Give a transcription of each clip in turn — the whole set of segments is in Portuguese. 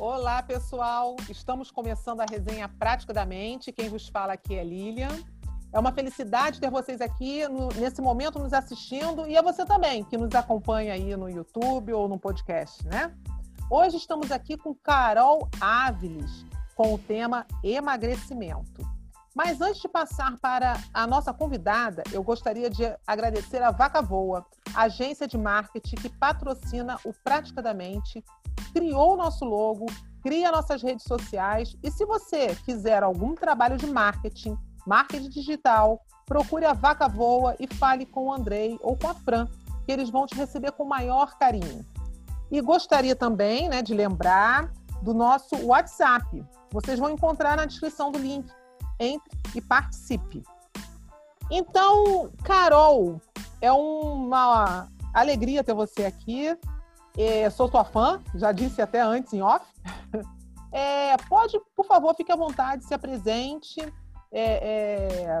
Olá, pessoal. Estamos começando a resenha Prática da Mente. Quem vos fala aqui é Lilian. É uma felicidade ter vocês aqui no, nesse momento nos assistindo e a você também, que nos acompanha aí no YouTube ou no podcast, né? Hoje estamos aqui com Carol Áviles, com o tema emagrecimento. Mas antes de passar para a nossa convidada, eu gostaria de agradecer a Vaca Voa, agência de marketing que patrocina o Prática da Mente, criou o nosso logo, cria nossas redes sociais. E se você quiser algum trabalho de marketing, marketing digital, procure a Vaca Voa e fale com o Andrei ou com a Fran, que eles vão te receber com maior carinho. E gostaria também né, de lembrar do nosso WhatsApp. Vocês vão encontrar na descrição do link. Entre e participe. Então, Carol, é uma alegria ter você aqui. É, sou tua fã, já disse até antes em off. É, pode, por favor, fique à vontade, se apresente. É, é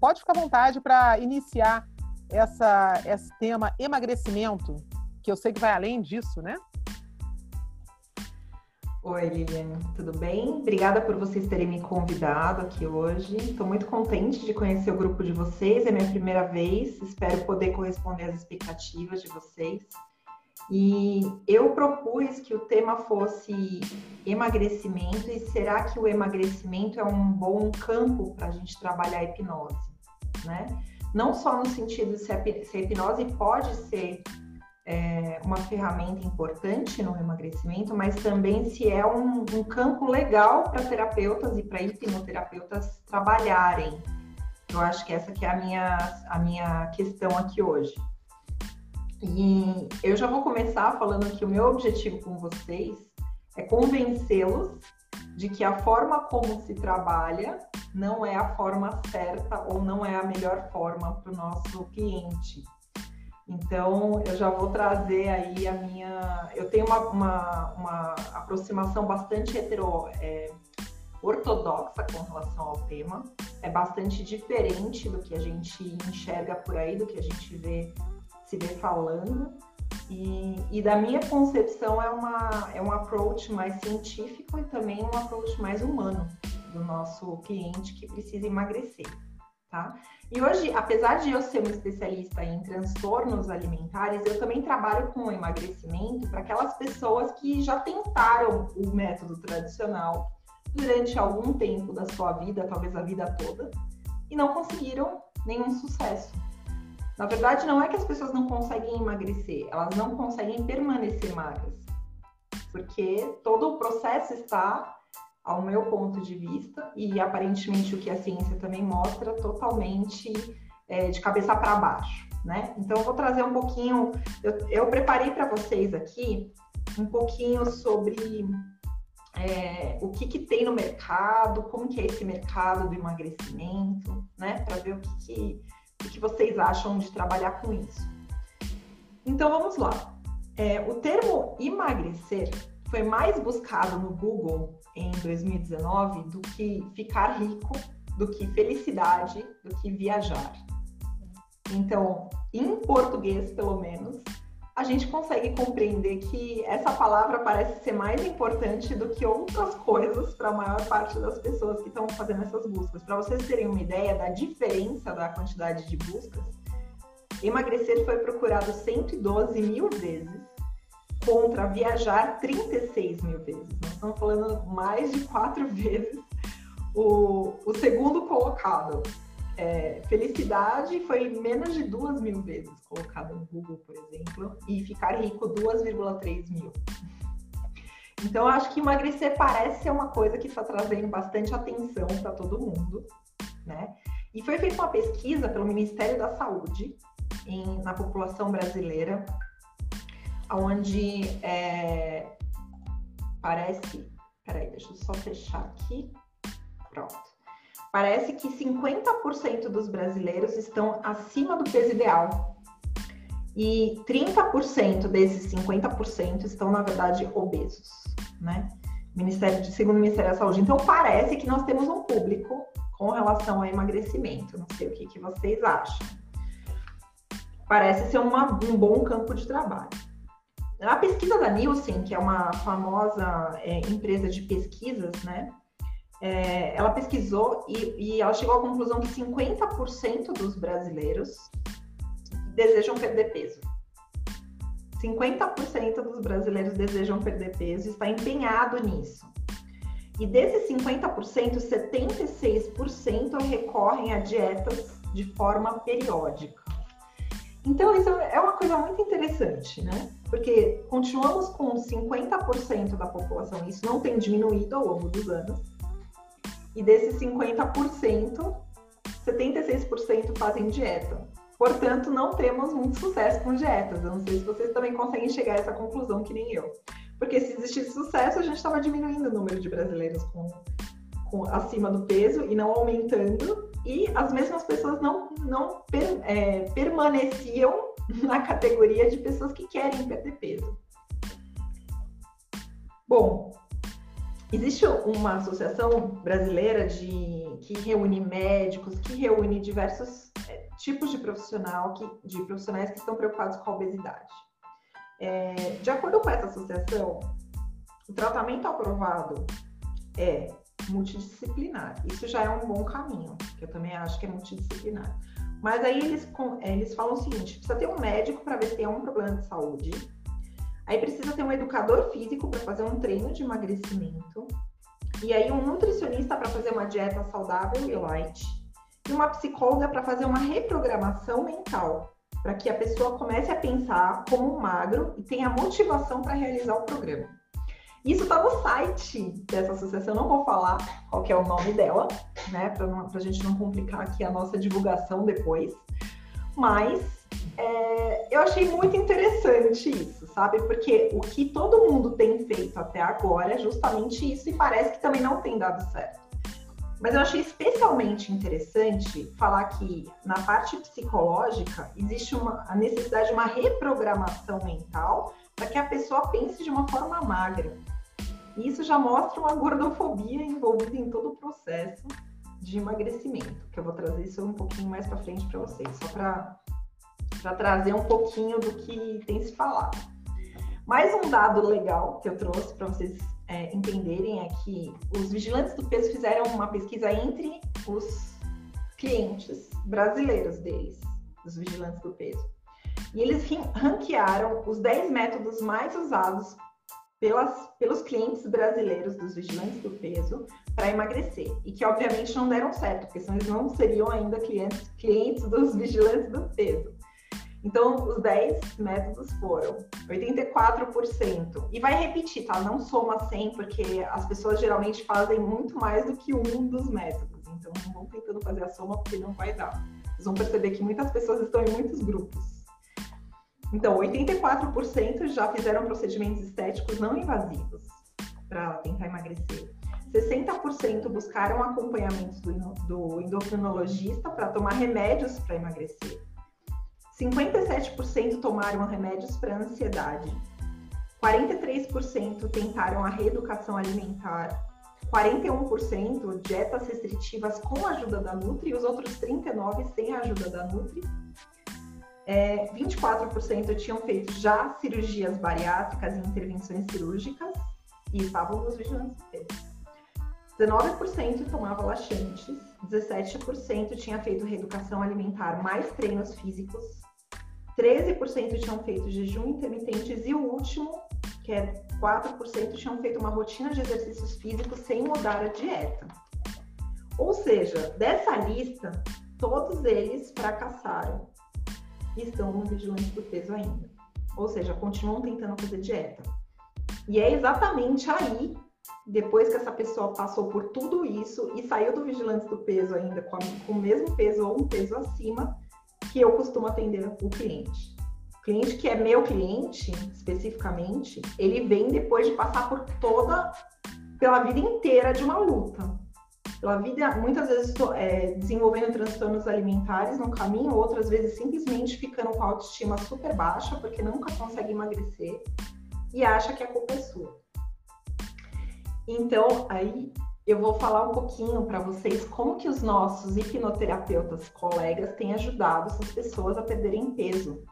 pode ficar à vontade para iniciar essa, esse tema emagrecimento, que eu sei que vai além disso, né? Oi, Lilian, tudo bem? Obrigada por vocês terem me convidado aqui hoje. Estou muito contente de conhecer o grupo de vocês, é minha primeira vez, espero poder corresponder às expectativas de vocês. E eu propus que o tema fosse emagrecimento e será que o emagrecimento é um bom campo para a gente trabalhar a hipnose, né? Não só no sentido de se a hipnose pode ser é, uma ferramenta importante no emagrecimento, mas também se é um, um campo legal para terapeutas e para hipnoterapeutas trabalharem. Eu acho que essa que é a minha, a minha questão aqui hoje. E eu já vou começar falando que o meu objetivo com vocês é convencê-los de que a forma como se trabalha não é a forma certa ou não é a melhor forma para o nosso cliente. Então, eu já vou trazer aí a minha. Eu tenho uma, uma, uma aproximação bastante hetero, é, ortodoxa com relação ao tema. É bastante diferente do que a gente enxerga por aí, do que a gente vê se vê falando. E, e, da minha concepção é, uma, é um approach mais científico e também um approach mais humano do nosso cliente que precisa emagrecer, tá? E hoje, apesar de eu ser uma especialista em transtornos alimentares, eu também trabalho com emagrecimento para aquelas pessoas que já tentaram o método tradicional durante algum tempo da sua vida, talvez a vida toda, e não conseguiram nenhum sucesso. Na verdade, não é que as pessoas não conseguem emagrecer, elas não conseguem permanecer magras. Porque todo o processo está, ao meu ponto de vista, e aparentemente o que a ciência também mostra, totalmente é, de cabeça para baixo. Né? Então, eu vou trazer um pouquinho. Eu, eu preparei para vocês aqui um pouquinho sobre é, o que, que, tem no mercado, como que é esse mercado do emagrecimento, né? Para ver o que, que o que vocês acham de trabalhar com isso. Então vamos lá. É, o termo emagrecer foi mais buscado no Google em 2019 do que ficar rico, do que felicidade, do que viajar. Então, em português, pelo menos, a gente consegue compreender que essa palavra parece ser mais importante do que outras coisas para a maior parte das pessoas que estão fazendo essas buscas. Para vocês terem uma ideia da diferença da quantidade de buscas, emagrecer foi procurado 112 mil vezes contra viajar 36 mil vezes. Nós estamos falando mais de quatro vezes o, o segundo colocado. É, felicidade foi menos de duas mil vezes colocada no Google, por exemplo, e ficar rico 2,3 mil. Então, acho que emagrecer parece ser uma coisa que está trazendo bastante atenção para todo mundo, né? E foi feita uma pesquisa pelo Ministério da Saúde em, na população brasileira, onde é, parece. Peraí, deixa eu só fechar aqui. Pronto parece que 50% dos brasileiros estão acima do peso ideal. E 30% desses 50% estão, na verdade, obesos, né? Ministério, segundo o Ministério da Saúde. Então, parece que nós temos um público com relação ao emagrecimento. Não sei o que, que vocês acham. Parece ser uma, um bom campo de trabalho. a pesquisa da Nielsen, que é uma famosa é, empresa de pesquisas, né? É, ela pesquisou e, e, ela chegou à conclusão que 50% dos brasileiros desejam perder peso. 50% dos brasileiros desejam perder peso e está empenhado nisso. E desses 50%, 76% recorrem a dietas de forma periódica. Então, isso é uma coisa muito interessante, né? Porque continuamos com 50% da população, isso não tem diminuído ao longo dos anos, e desses 50%, 76% fazem dieta. Portanto, não temos muito sucesso com dietas. Eu não sei se vocês também conseguem chegar a essa conclusão que nem eu. Porque se existisse sucesso, a gente estava diminuindo o número de brasileiros com, com, acima do peso e não aumentando. E as mesmas pessoas não, não per, é, permaneciam na categoria de pessoas que querem perder peso. Bom, existe uma associação brasileira de, que reúne médicos, que reúne diversos é, tipos de profissional, que, de profissionais que estão preocupados com a obesidade. É, de acordo com essa associação, o tratamento aprovado é multidisciplinar. Isso já é um bom caminho, que eu também acho que é multidisciplinar. Mas aí eles, eles falam o seguinte: precisa ter um médico para ver se tem um problema de saúde. Aí precisa ter um educador físico para fazer um treino de emagrecimento. E aí um nutricionista para fazer uma dieta saudável e light. E uma psicóloga para fazer uma reprogramação mental para que a pessoa comece a pensar como um magro e tenha motivação para realizar o programa. Isso está no site dessa associação, não vou falar qual é o nome dela, né, para a gente não complicar aqui a nossa divulgação depois, mas é, eu achei muito interessante isso, sabe? Porque o que todo mundo tem feito até agora é justamente isso e parece que também não tem dado certo. Mas eu achei especialmente interessante falar que na parte psicológica existe uma, a necessidade de uma reprogramação mental para que a pessoa pense de uma forma magra. E isso já mostra uma gordofobia envolvida em todo o processo de emagrecimento, que eu vou trazer isso um pouquinho mais para frente para vocês, só para trazer um pouquinho do que tem se falado. Mais um dado legal que eu trouxe para vocês é, entenderem é que os vigilantes do peso fizeram uma pesquisa entre os clientes brasileiros deles, os vigilantes do peso. E eles ranquearam os 10 métodos mais usados pelas, pelos clientes brasileiros dos vigilantes do peso para emagrecer. E que, obviamente, não deram certo, porque senão eles não seriam ainda clientes, clientes dos vigilantes do peso. Então, os 10 métodos foram 84%. E vai repetir, tá? Não soma 100, porque as pessoas geralmente fazem muito mais do que um dos métodos. Então, não vão tentando fazer a soma, porque não vai dar. Vocês vão perceber que muitas pessoas estão em muitos grupos. Então, 84% já fizeram procedimentos estéticos não invasivos para tentar emagrecer. 60% buscaram acompanhamento do endocrinologista para tomar remédios para emagrecer. 57% tomaram remédios para ansiedade, 43% tentaram a reeducação alimentar, 41% dietas restritivas com a ajuda da Nutri e os outros 39% sem a ajuda da Nutri. É, 24% tinham feito já cirurgias bariátricas e intervenções cirúrgicas e estavam nos vigilantes do peso. 19% tomava laxantes, 17% tinha feito reeducação alimentar mais treinos físicos, 13% tinham feito jejum intermitentes e o último, que é 4%, tinham feito uma rotina de exercícios físicos sem mudar a dieta. Ou seja, dessa lista, todos eles fracassaram e estão no vigilante do peso ainda. Ou seja, continuam tentando fazer dieta. E é exatamente aí, depois que essa pessoa passou por tudo isso e saiu do vigilante do peso ainda com, a, com o mesmo peso ou um peso acima, que eu costumo atender o cliente. O cliente que é meu cliente, especificamente, ele vem depois de passar por toda, pela vida inteira de uma luta. Pela vida, muitas vezes é, desenvolvendo transtornos alimentares no caminho, outras vezes simplesmente ficando com a autoestima super baixa, porque nunca consegue emagrecer e acha que a culpa é sua. Então, aí eu vou falar um pouquinho para vocês como que os nossos hipnoterapeutas colegas têm ajudado essas pessoas a perderem peso.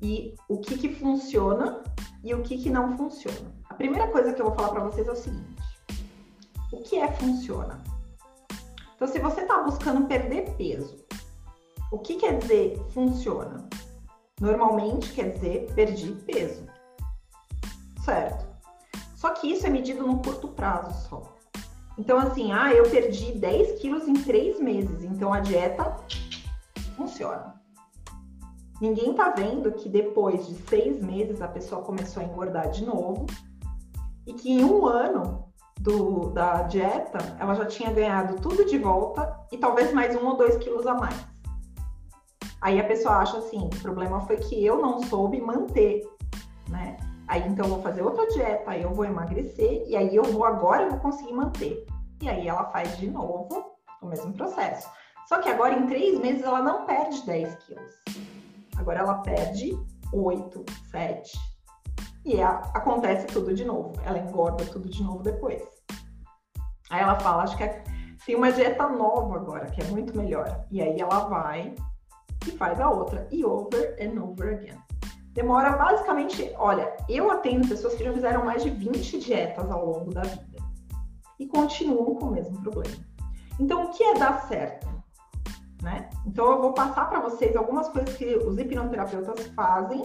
e o que, que funciona e o que, que não funciona. A primeira coisa que eu vou falar para vocês é o seguinte: o que é funciona? Então, se você está buscando perder peso, o que quer dizer funciona? Normalmente quer dizer perdi peso, certo? Só que isso é medido no curto prazo só. Então, assim, ah, eu perdi 10 quilos em três meses, então a dieta funciona. Ninguém tá vendo que depois de seis meses a pessoa começou a engordar de novo e que em um ano do, da dieta ela já tinha ganhado tudo de volta e talvez mais um ou dois quilos a mais. Aí a pessoa acha assim, o problema foi que eu não soube manter, né? Aí então eu vou fazer outra dieta, aí eu vou emagrecer e aí eu vou agora eu vou conseguir manter. E aí ela faz de novo o mesmo processo. Só que agora em três meses ela não perde 10 quilos. Agora ela perde 8, 7. E a, acontece tudo de novo. Ela engorda tudo de novo depois. Aí ela fala, acho que é, tem uma dieta nova agora, que é muito melhor. E aí ela vai e faz a outra. E over and over again. Demora basicamente, olha, eu atendo pessoas que já fizeram mais de 20 dietas ao longo da vida e continuam com o mesmo problema. Então, o que é dar certo? Né? Então, eu vou passar para vocês algumas coisas que os hipnoterapeutas fazem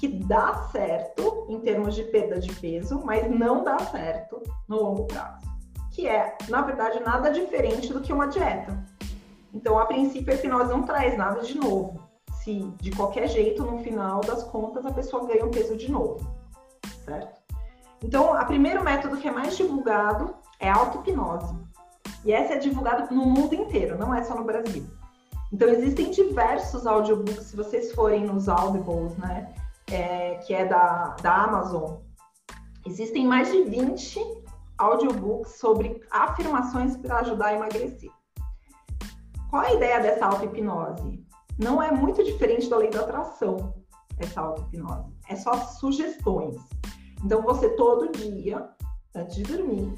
que dá certo em termos de perda de peso, mas não dá certo no longo prazo. Que é, na verdade, nada diferente do que uma dieta. Então, a princípio, a hipnose não traz nada de novo se de qualquer jeito, no final das contas, a pessoa ganha um peso de novo, certo? Então, o primeiro método que é mais divulgado é a auto-hipnose. E essa é divulgada no mundo inteiro, não é só no Brasil. Então, existem diversos audiobooks, se vocês forem nos Audibles, né, é, que é da, da Amazon, existem mais de 20 audiobooks sobre afirmações para ajudar a emagrecer. Qual a ideia dessa auto-hipnose? Não é muito diferente da lei da atração, essa auto-hipnose. É só sugestões. Então, você todo dia, antes de dormir,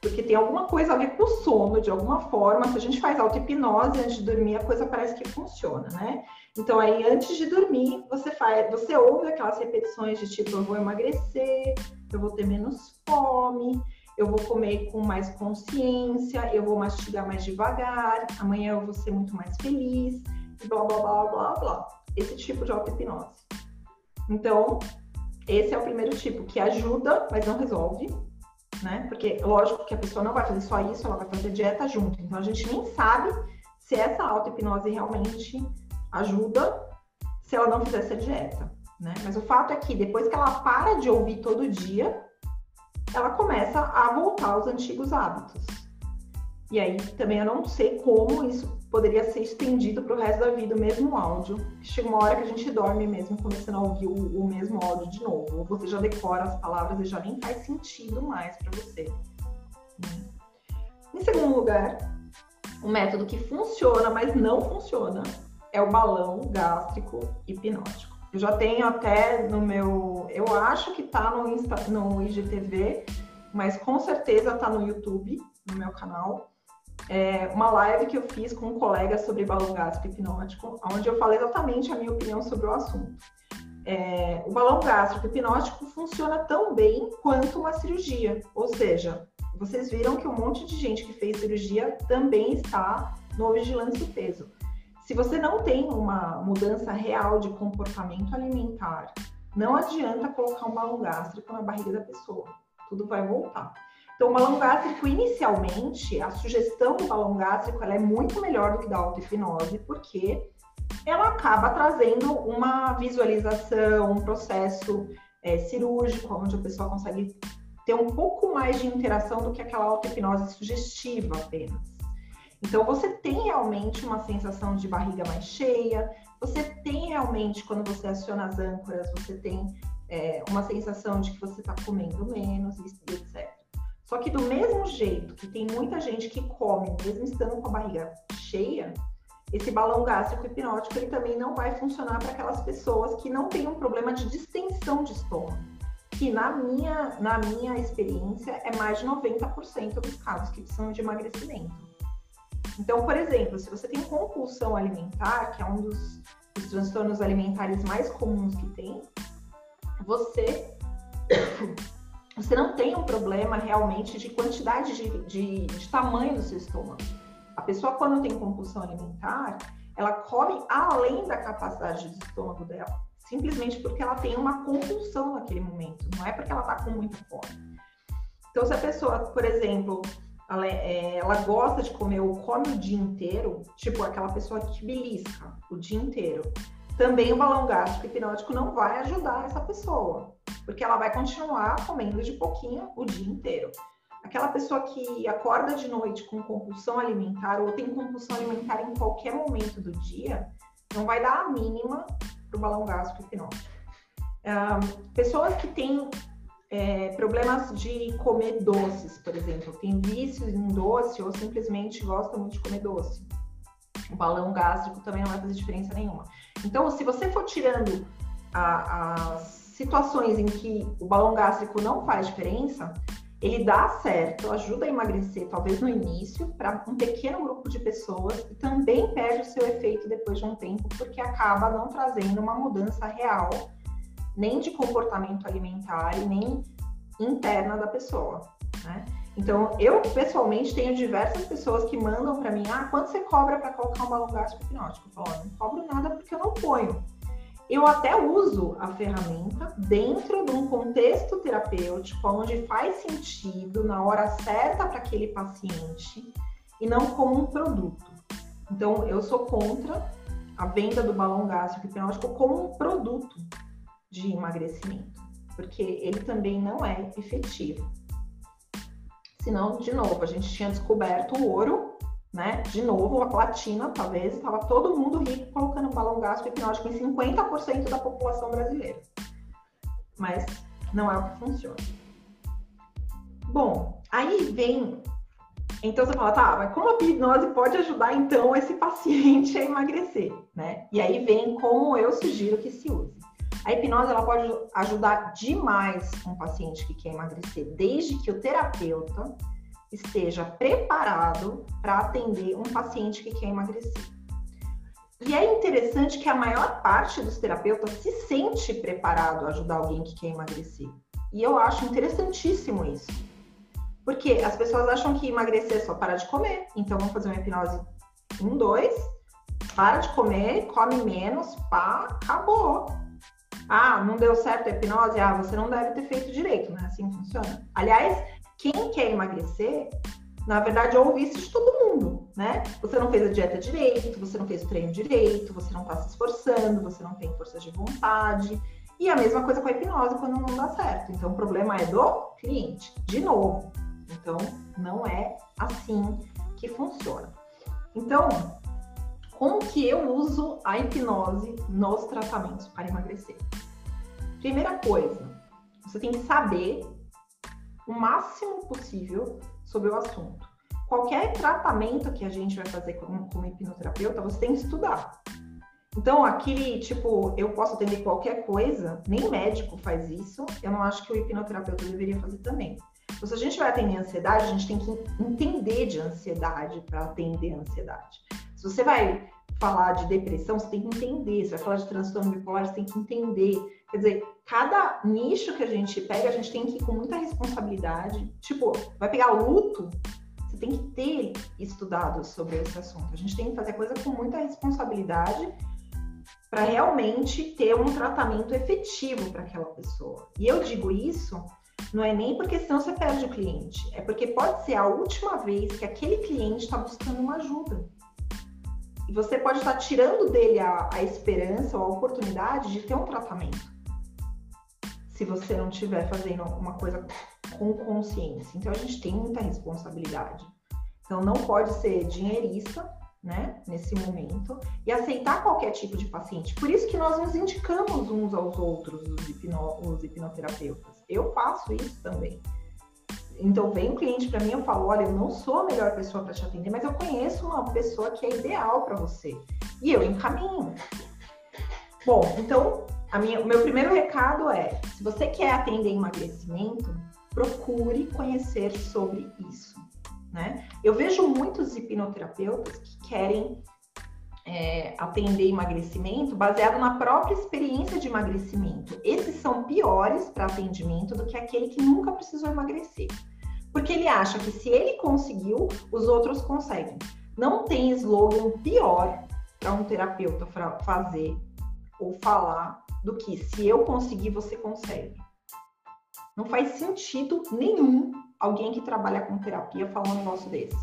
porque tem alguma coisa a ver com o sono, de alguma forma, se a gente faz auto-hipnose antes de dormir, a coisa parece que funciona, né? Então, aí, antes de dormir, você faz, você ouve aquelas repetições de tipo, eu vou emagrecer, eu vou ter menos fome, eu vou comer com mais consciência, eu vou mastigar mais devagar, amanhã eu vou ser muito mais feliz blá, blá, blá, blá, blá. Esse tipo de auto-hipnose. Então, esse é o primeiro tipo, que ajuda, mas não resolve, né? Porque, lógico que a pessoa não vai fazer só isso, ela vai fazer dieta junto. Então, a gente nem sabe se essa auto-hipnose realmente ajuda se ela não fizer essa dieta, né? Mas o fato é que depois que ela para de ouvir todo dia, ela começa a voltar aos antigos hábitos. E aí também eu não sei como isso poderia ser estendido para o resto da vida o mesmo áudio. Chega uma hora que a gente dorme mesmo começando a ouvir o, o mesmo áudio de novo. Ou você já decora as palavras e já nem faz sentido mais para você. Em segundo lugar, um método que funciona, mas não funciona, é o balão gástrico hipnótico. Eu já tenho até no meu, eu acho que tá no, Insta, no IGTV, mas com certeza tá no YouTube, no meu canal é, uma live que eu fiz com um colega sobre balão gástrico hipnótico, onde eu falei exatamente a minha opinião sobre o assunto. É, o balão gástrico hipnótico funciona tão bem quanto uma cirurgia, ou seja, vocês viram que um monte de gente que fez cirurgia também está no vigilante do peso. Se você não tem uma mudança real de comportamento alimentar, não adianta colocar um balão gástrico na barriga da pessoa. Tudo vai voltar. Então, o balão gástrico, inicialmente, a sugestão do balão gástrico ela é muito melhor do que da auto-hipnose, porque ela acaba trazendo uma visualização, um processo é, cirúrgico, onde a pessoa consegue ter um pouco mais de interação do que aquela auto-hipnose sugestiva apenas. Então, você tem realmente uma sensação de barriga mais cheia, você tem realmente, quando você aciona as âncoras, você tem é, uma sensação de que você está comendo menos, etc. Só que do mesmo jeito que tem muita gente que come, mesmo estando com a barriga cheia, esse balão gástrico hipnótico ele também não vai funcionar para aquelas pessoas que não têm um problema de distensão de estômago, que na minha, na minha experiência é mais de 90% dos casos que são de emagrecimento. Então, por exemplo, se você tem compulsão alimentar, que é um dos os transtornos alimentares mais comuns que tem, você você não tem um problema realmente de quantidade de, de, de, tamanho do seu estômago. A pessoa, quando tem compulsão alimentar, ela come além da capacidade do estômago dela, simplesmente porque ela tem uma compulsão naquele momento, não é porque ela está com muita fome. Então, se a pessoa, por exemplo, ela, é, ela, gosta de comer ou come o dia inteiro, tipo aquela pessoa que belisca o dia inteiro, também o balão gástrico hipnótico não vai ajudar essa pessoa porque ela vai continuar comendo de pouquinho o dia inteiro. Aquela pessoa que acorda de noite com compulsão alimentar ou tem compulsão alimentar em qualquer momento do dia, não vai dar a mínima para o balão gástrico hipnótico. Um, pessoas que têm é, problemas de comer doces, por exemplo, tem vícios em doce ou simplesmente gostam muito de comer doce. O balão gástrico também não vai fazer diferença nenhuma. Então, se você for tirando a, as situações em que o balão gástrico não faz diferença, ele dá certo, ajuda a emagrecer, talvez no início, para um pequeno grupo de pessoas e também perde o seu efeito depois de um tempo, porque acaba não trazendo uma mudança real, nem de comportamento alimentar e nem interna da pessoa. Né? Então, eu pessoalmente tenho diversas pessoas que mandam para mim: ah, quanto você cobra para colocar um balão gástrico hipnótico? Eu falo: não cobro nada porque eu não ponho eu até uso a ferramenta dentro de um contexto terapêutico, onde faz sentido na hora certa para aquele paciente e não como um produto. Então, eu sou contra a venda do balão gástrico hipnótico como um produto de emagrecimento, porque ele também não é efetivo. Senão, de novo, a gente tinha descoberto o ouro né? De novo, a platina, talvez, estava todo mundo rico colocando balão gástrico hipnótico em 50% da população brasileira. Mas não é o que funciona. Bom, aí vem. Então você fala, tá, mas como a hipnose pode ajudar então esse paciente a emagrecer, né? E aí vem como eu sugiro que se use. A hipnose ela pode ajudar demais um paciente que quer emagrecer, desde que o terapeuta esteja preparado para atender um paciente que quer emagrecer. E é interessante que a maior parte dos terapeutas se sente preparado a ajudar alguém que quer emagrecer. E eu acho interessantíssimo isso. Porque as pessoas acham que emagrecer é só parar de comer. Então vamos fazer uma hipnose um, dois, para de comer, come menos, pá, acabou. Ah, não deu certo a hipnose? Ah, você não deve ter feito direito, né? Assim funciona. Aliás, quem quer emagrecer, na verdade, ouve isso de todo mundo, né? Você não fez a dieta direito, você não fez o treino direito, você não está se esforçando, você não tem força de vontade. E a mesma coisa com a hipnose quando não dá certo. Então, o problema é do cliente, de novo. Então, não é assim que funciona. Então, como que eu uso a hipnose nos tratamentos para emagrecer? Primeira coisa, você tem que saber o máximo possível sobre o assunto. Qualquer tratamento que a gente vai fazer como, como hipnoterapeuta, você tem que estudar. Então, aquele tipo, eu posso atender qualquer coisa, nem médico faz isso, eu não acho que o hipnoterapeuta deveria fazer também. Então, se a gente vai atender ansiedade, a gente tem que entender de ansiedade para atender a ansiedade. Se você vai falar de depressão, você tem que entender. Se vai falar de transtorno bipolar, você tem que entender. Quer dizer, cada nicho que a gente pega, a gente tem que ir com muita responsabilidade. Tipo, vai pegar luto, você tem que ter estudado sobre esse assunto. A gente tem que fazer a coisa com muita responsabilidade para realmente ter um tratamento efetivo para aquela pessoa. E eu digo isso não é nem porque senão você perde o cliente, é porque pode ser a última vez que aquele cliente está buscando uma ajuda. E você pode estar tirando dele a, a esperança ou a oportunidade de ter um tratamento. Se você não estiver fazendo uma coisa com consciência. Então a gente tem muita responsabilidade. Então não pode ser dinheirista, né, nesse momento, e aceitar qualquer tipo de paciente. Por isso que nós nos indicamos uns aos outros, os, hipno, os hipnoterapeutas. Eu faço isso também. Então vem um cliente para mim, eu falo, olha, eu não sou a melhor pessoa para te atender, mas eu conheço uma pessoa que é ideal para você. E eu encaminho. Bom, então minha, o meu primeiro recado é: se você quer atender emagrecimento, procure conhecer sobre isso. Né? Eu vejo muitos hipnoterapeutas que querem é, atender emagrecimento baseado na própria experiência de emagrecimento. Esses são piores para atendimento do que aquele que nunca precisou emagrecer. Porque ele acha que se ele conseguiu, os outros conseguem. Não tem slogan pior para um terapeuta fazer ou falar do que se eu conseguir, você consegue. Não faz sentido nenhum alguém que trabalha com terapia falar um negócio desse.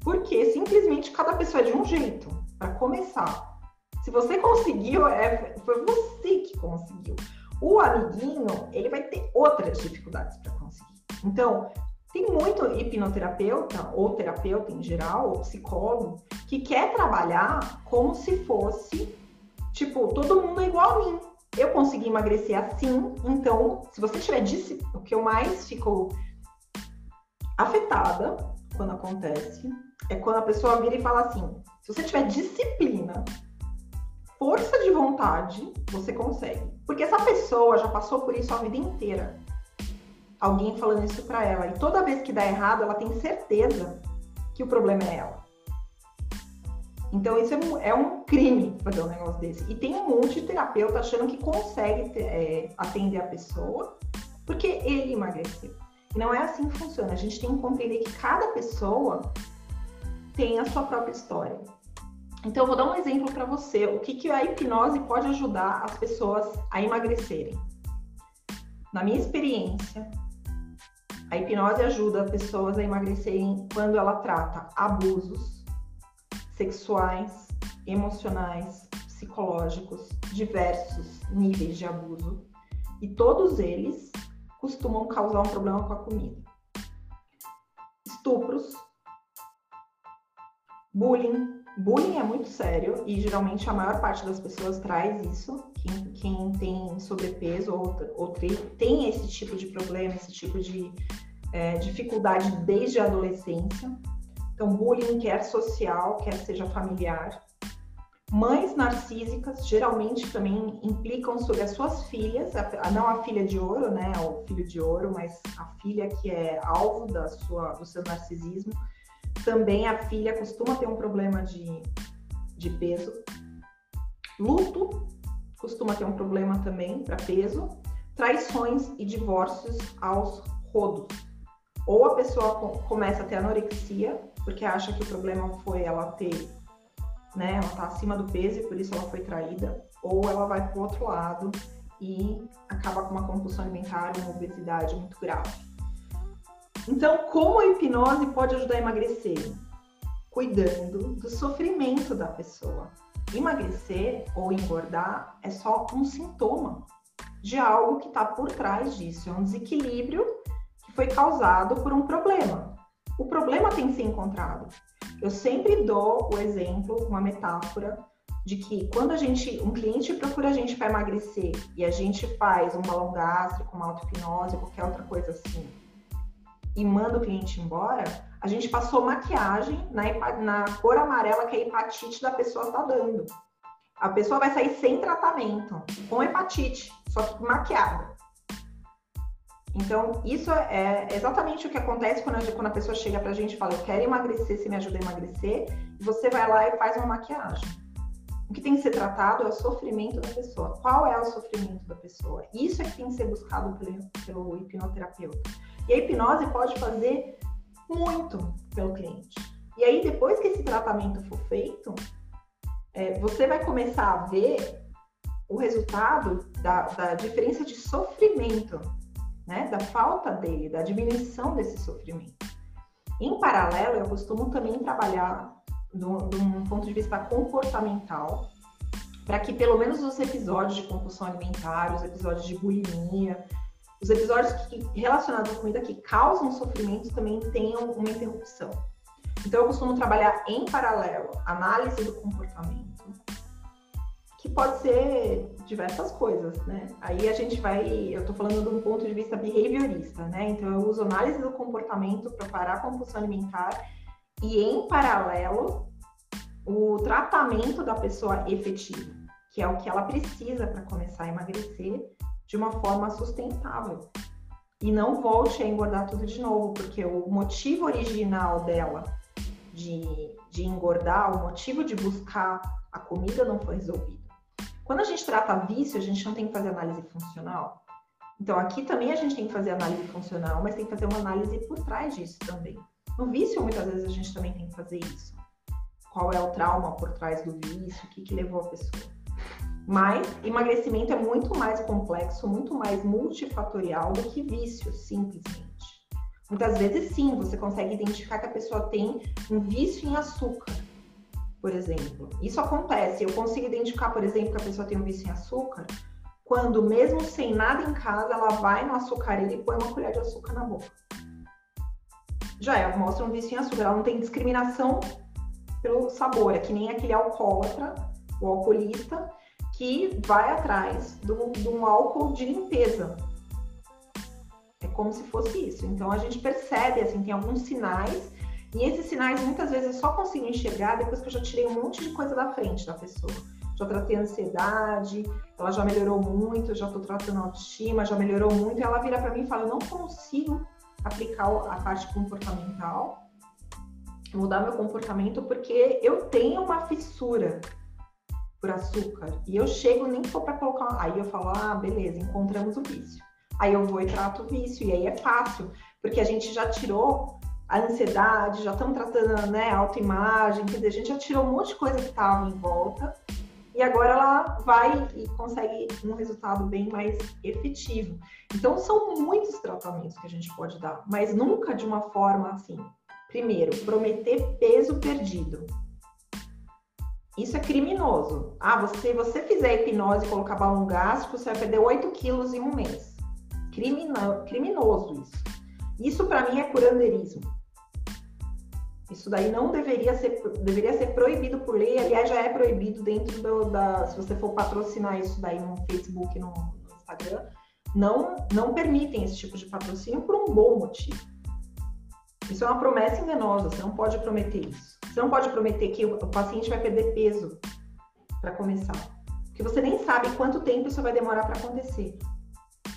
Porque simplesmente cada pessoa é de um jeito. Para começar, se você conseguiu, é, foi você que conseguiu. O amiguinho, ele vai ter outras dificuldades para conseguir. Então, tem muito hipnoterapeuta, ou terapeuta em geral, ou psicólogo, que quer trabalhar como se fosse, tipo, todo mundo é igual a mim. Eu consegui emagrecer assim, então, se você tiver disse, o que eu mais fico afetada quando acontece é quando a pessoa vira e fala assim: se você tiver disciplina, força de vontade, você consegue. Porque essa pessoa já passou por isso a vida inteira. Alguém falando isso para ela. E toda vez que dá errado, ela tem certeza que o problema é ela. Então, isso é um, é um crime fazer um negócio desse. E tem um monte de terapeuta achando que consegue é, atender a pessoa porque ele emagreceu. E não é assim que funciona. A gente tem que compreender que cada pessoa tem a sua própria história. Então, eu vou dar um exemplo para você. O que, que a hipnose pode ajudar as pessoas a emagrecerem? Na minha experiência, a hipnose ajuda pessoas a emagrecerem quando ela trata abusos sexuais, emocionais, psicológicos, diversos níveis de abuso, e todos eles costumam causar um problema com a comida. Estupros, bullying. Bullying é muito sério e geralmente a maior parte das pessoas traz isso. Quem, quem tem sobrepeso ou, ou tem esse tipo de problema, esse tipo de é, dificuldade desde a adolescência. Então, bullying quer social, quer seja familiar. Mães narcísicas geralmente também implicam sobre as suas filhas, a, não a filha de ouro, né, o filho de ouro, mas a filha que é alvo da sua, do seu narcisismo. Também a filha costuma ter um problema de, de peso. Luto costuma ter um problema também para peso. Traições e divórcios aos rodos. Ou a pessoa começa a ter anorexia, porque acha que o problema foi ela ter né? Ela tá acima do peso e por isso ela foi traída, ou ela vai pro outro lado e acaba com uma compulsão alimentar, uma obesidade muito grave. Então, como a hipnose pode ajudar a emagrecer? Cuidando do sofrimento da pessoa. Emagrecer ou engordar é só um sintoma de algo que está por trás disso, é um desequilíbrio que foi causado por um problema. O problema tem que ser encontrado. Eu sempre dou o exemplo, uma metáfora, de que quando a gente, um cliente procura a gente para emagrecer e a gente faz um balão gástrico, uma auto-hipnose, qualquer outra coisa assim, e manda o cliente embora, a gente passou maquiagem na, na cor amarela que a hepatite da pessoa está dando. A pessoa vai sair sem tratamento, com hepatite, só que maquiada. Então, isso é exatamente o que acontece quando a, quando a pessoa chega pra gente e fala, eu quero emagrecer, você me ajuda a emagrecer, e você vai lá e faz uma maquiagem. O que tem que ser tratado é o sofrimento da pessoa. Qual é o sofrimento da pessoa? Isso é que tem que ser buscado pelo, pelo hipnoterapeuta. E a hipnose pode fazer muito pelo cliente. E aí, depois que esse tratamento for feito, é, você vai começar a ver o resultado da, da diferença de sofrimento né, da falta dele, da diminuição desse sofrimento. Em paralelo, eu costumo também trabalhar de um ponto de vista comportamental, para que pelo menos os episódios de compulsão alimentar, os episódios de bulimia, os episódios que, relacionados à comida que causam sofrimento também tenham uma interrupção. Então, eu costumo trabalhar em paralelo análise do comportamento, que pode ser diversas coisas, né? Aí a gente vai, eu estou falando de um ponto de vista behaviorista, né? Então eu uso análise do comportamento para parar a compulsão alimentar e em paralelo o tratamento da pessoa efetivo, que é o que ela precisa para começar a emagrecer de uma forma sustentável. E não volte a engordar tudo de novo, porque o motivo original dela de, de engordar, o motivo de buscar a comida não foi resolvido. Quando a gente trata vício, a gente não tem que fazer análise funcional. Então, aqui também a gente tem que fazer análise funcional, mas tem que fazer uma análise por trás disso também. No vício, muitas vezes a gente também tem que fazer isso. Qual é o trauma por trás do vício? O que, que levou a pessoa? Mas emagrecimento é muito mais complexo, muito mais multifatorial do que vício, simplesmente. Muitas vezes, sim, você consegue identificar que a pessoa tem um vício em açúcar, por exemplo. Isso acontece. Eu consigo identificar, por exemplo, que a pessoa tem um vício em açúcar quando, mesmo sem nada em casa, ela vai no açucareiro e põe uma colher de açúcar na boca. Já é, mostra um vício em açúcar. Ela não tem discriminação pelo sabor. É que nem aquele alcoólatra, o alcoolista, que vai atrás de um álcool de limpeza. É como se fosse isso. Então a gente percebe, assim, tem alguns sinais, e esses sinais muitas vezes eu só consigo enxergar depois que eu já tirei um monte de coisa da frente da pessoa. Já tratei ansiedade, ela já melhorou muito, já estou tratando autoestima, já melhorou muito, e ela vira para mim e fala: eu não consigo aplicar a parte comportamental, mudar meu comportamento, porque eu tenho uma fissura por açúcar. E eu chego, nem for para colocar. Aí eu falo, ah, beleza, encontramos o vício. Aí eu vou e trato o vício. E aí é fácil, porque a gente já tirou a ansiedade, já estamos tratando né, a autoimagem, quer dizer, a gente já tirou um monte de coisa que estava em volta. E agora ela vai e consegue um resultado bem mais efetivo. Então, são muitos tratamentos que a gente pode dar, mas nunca de uma forma assim. Primeiro, prometer peso perdido. Isso é criminoso. Ah, você, você fizer hipnose e colocar balão gástrico, você vai perder 8 quilos em um mês. Crimino, criminoso isso. Isso para mim é curandeirismo. Isso daí não deveria ser, deveria ser proibido por lei. Aliás, já é proibido dentro do, da. Se você for patrocinar isso daí no Facebook, no, no Instagram, não, não permitem esse tipo de patrocínio por um bom motivo. Isso é uma promessa enganosa, você não pode prometer isso. Você não pode prometer que o paciente vai perder peso para começar, porque você nem sabe quanto tempo isso vai demorar para acontecer.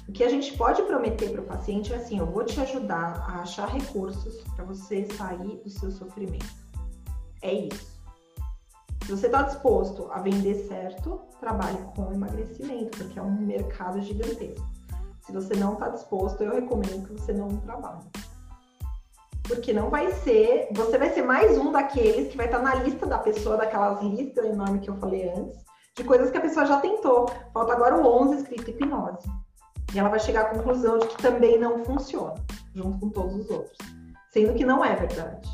O que a gente pode prometer para o paciente é assim: eu vou te ajudar a achar recursos para você sair do seu sofrimento. É isso. Se você está disposto a vender certo, trabalhe com emagrecimento, porque é um mercado gigantesco. Se você não está disposto, eu recomendo que você não trabalhe. Porque não vai ser, você vai ser mais um daqueles que vai estar na lista da pessoa, daquelas listas enormes que eu falei antes, de coisas que a pessoa já tentou. Falta agora o 11 escrito hipnose. E ela vai chegar à conclusão de que também não funciona, junto com todos os outros. Sendo que não é verdade.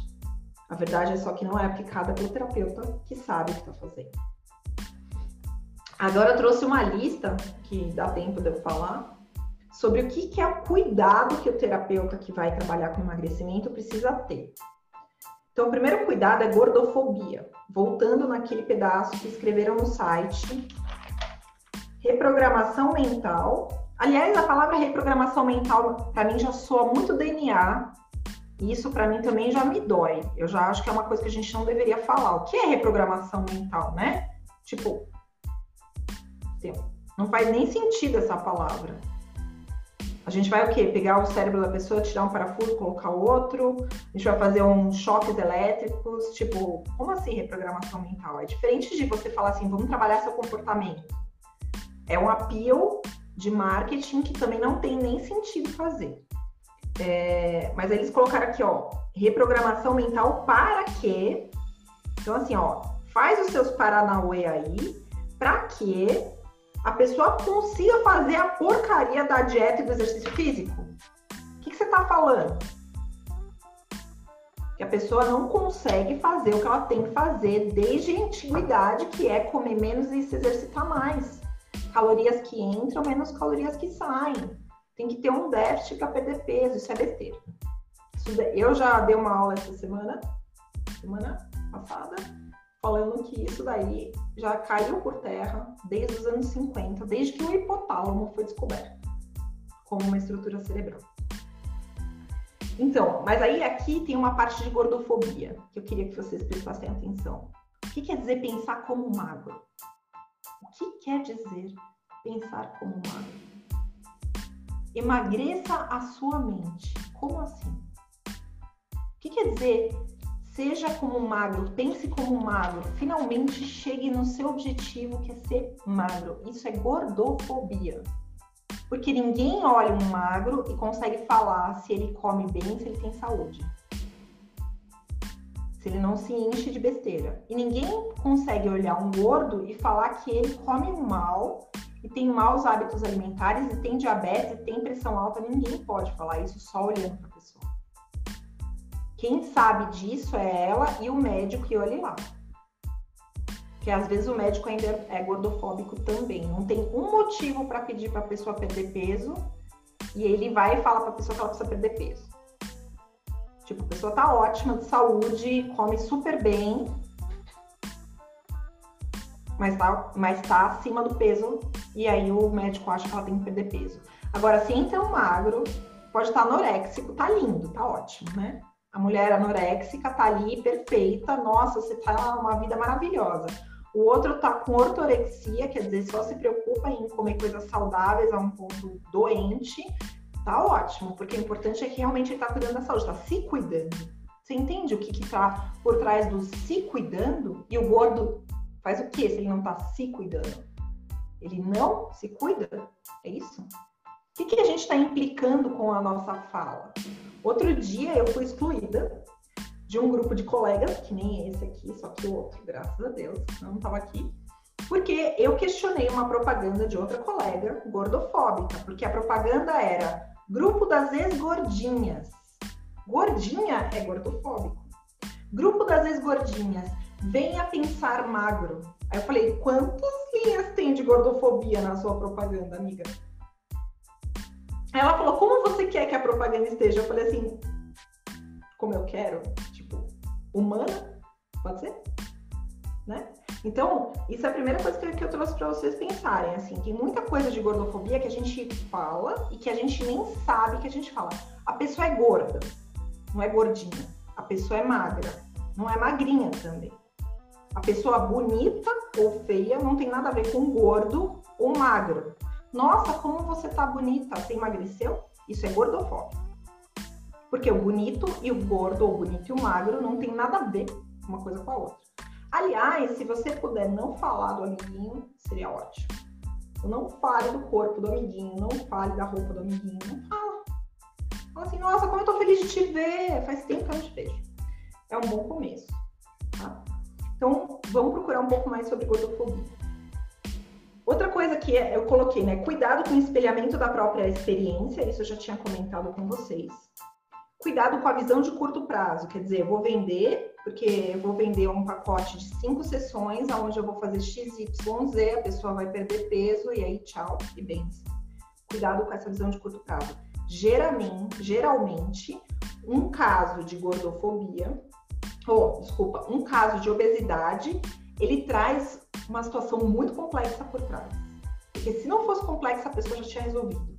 A verdade é só que não é, porque cada terapeuta que sabe o que está fazendo. Agora eu trouxe uma lista, que dá tempo de eu falar, sobre o que, é o cuidado que o terapeuta que vai trabalhar com emagrecimento precisa ter. Então, o primeiro cuidado é gordofobia. Voltando naquele pedaço que escreveram no site, reprogramação mental. Aliás, a palavra reprogramação mental para mim já soa muito DNA. E isso para mim também já me dói. Eu já acho que é uma coisa que a gente não deveria falar. O que é reprogramação mental, né? Tipo, não faz nem sentido essa palavra. A gente vai o quê? Pegar o cérebro da pessoa, tirar um parafuso, colocar outro. A gente vai fazer uns choques elétricos. Tipo, como assim reprogramação mental? É diferente de você falar assim, vamos trabalhar seu comportamento. É um apelo de marketing que também não tem nem sentido fazer. É, mas eles colocaram aqui, ó, reprogramação mental para quê? Então, assim, ó, faz os seus Paranauê aí, para quê? a pessoa consiga fazer a porcaria da dieta e do exercício físico? O que, que você está falando? Que a pessoa não consegue fazer o que ela tem que fazer desde a antiguidade, que é comer menos e se exercitar mais. Calorias que entram, menos calorias que saem. Tem que ter um déficit para perder peso, isso é besteira. eu já dei uma aula essa semana, semana passada, falando que isso daí já caiu por terra desde os anos 50, desde que o hipotálamo foi descoberto como uma estrutura cerebral. Então, mas aí aqui tem uma parte de gordofobia que eu queria que vocês prestassem atenção. O que quer dizer pensar como magro? Que quer dizer pensar como magro? Emagreça a sua mente. Como assim? O que quer dizer seja como magro, pense como magro, finalmente chegue no seu objetivo que é ser magro. Isso é gordofobia. Porque ninguém olha um magro e consegue falar se ele come bem, se ele tem saúde. Se ele não se enche de besteira. E ninguém consegue olhar um gordo e falar que ele come mal e tem maus hábitos alimentares e tem diabetes e tem pressão alta. Ninguém pode falar isso só olhando para a pessoa. Quem sabe disso é ela e o médico e olhe lá. Porque às vezes o médico ainda é gordofóbico também. Não tem um motivo para pedir para a pessoa perder peso e ele vai e fala para a pessoa que ela precisa perder peso. Tipo, a pessoa tá ótima de saúde, come super bem, mas tá, mas tá acima do peso e aí o médico acha que ela tem que perder peso. Agora, se entra um magro, pode estar tá anoréxico, tá lindo, tá ótimo, né? A mulher anoréxica tá ali perfeita, nossa, você tá uma vida maravilhosa. O outro tá com ortorexia, quer dizer, só se preocupa em comer coisas saudáveis a um ponto doente, tá ótimo, porque o importante é que realmente ele tá cuidando da saúde, tá se cuidando. Você entende o que que tá por trás do se cuidando? E o gordo faz o que se ele não tá se cuidando? Ele não se cuida? É isso? O que, que a gente está implicando com a nossa fala? Outro dia eu fui excluída de um grupo de colegas, que nem esse aqui, só que o outro, graças a Deus, não estava aqui, porque eu questionei uma propaganda de outra colega gordofóbica, porque a propaganda era grupo das ex-gordinhas. Gordinha é gordofóbico. Grupo das ex-gordinhas, venha pensar magro. Aí eu falei, quantas linhas tem de gordofobia na sua propaganda, amiga? Ela falou, como você quer que a propaganda esteja? Eu falei assim, como eu quero, tipo, humana, pode ser? Né? Então, isso é a primeira coisa que, eu trouxe para vocês pensarem, assim, tem muita coisa de gordofobia que a gente fala e que a gente nem sabe que a gente fala. A pessoa é gorda, não é gordinha. A pessoa é magra, não é magrinha também. A pessoa bonita ou feia não tem nada a ver com gordo ou magro. Nossa, como você tá bonita, você emagreceu? Isso é gordofóbico. Porque o bonito e o gordo, ou bonito e o magro, não tem nada a ver uma coisa com a outra. Aliás, se você puder não falar do amiguinho, seria ótimo. Não fale do corpo do amiguinho, não fale da roupa do amiguinho, não fala. Fala assim, nossa, como eu tô feliz de te ver, faz tempo que eu não te vejo. É um bom começo, tá? Então, vamos procurar um pouco mais sobre gordofobia. Outra coisa que eu coloquei, né? Cuidado com o espelhamento da própria experiência, isso eu já tinha comentado com vocês. Cuidado com a visão de curto prazo, quer dizer, eu vou vender, porque eu vou vender um pacote de cinco sessões, onde eu vou fazer XYZ, a pessoa vai perder peso e aí tchau e bens. Cuidado com essa visão de curto prazo. Geralmente, geralmente um caso de gordofobia, ou desculpa, um caso de obesidade, ele traz uma situação muito complexa por trás. Porque se não fosse complexa, a pessoa já tinha resolvido.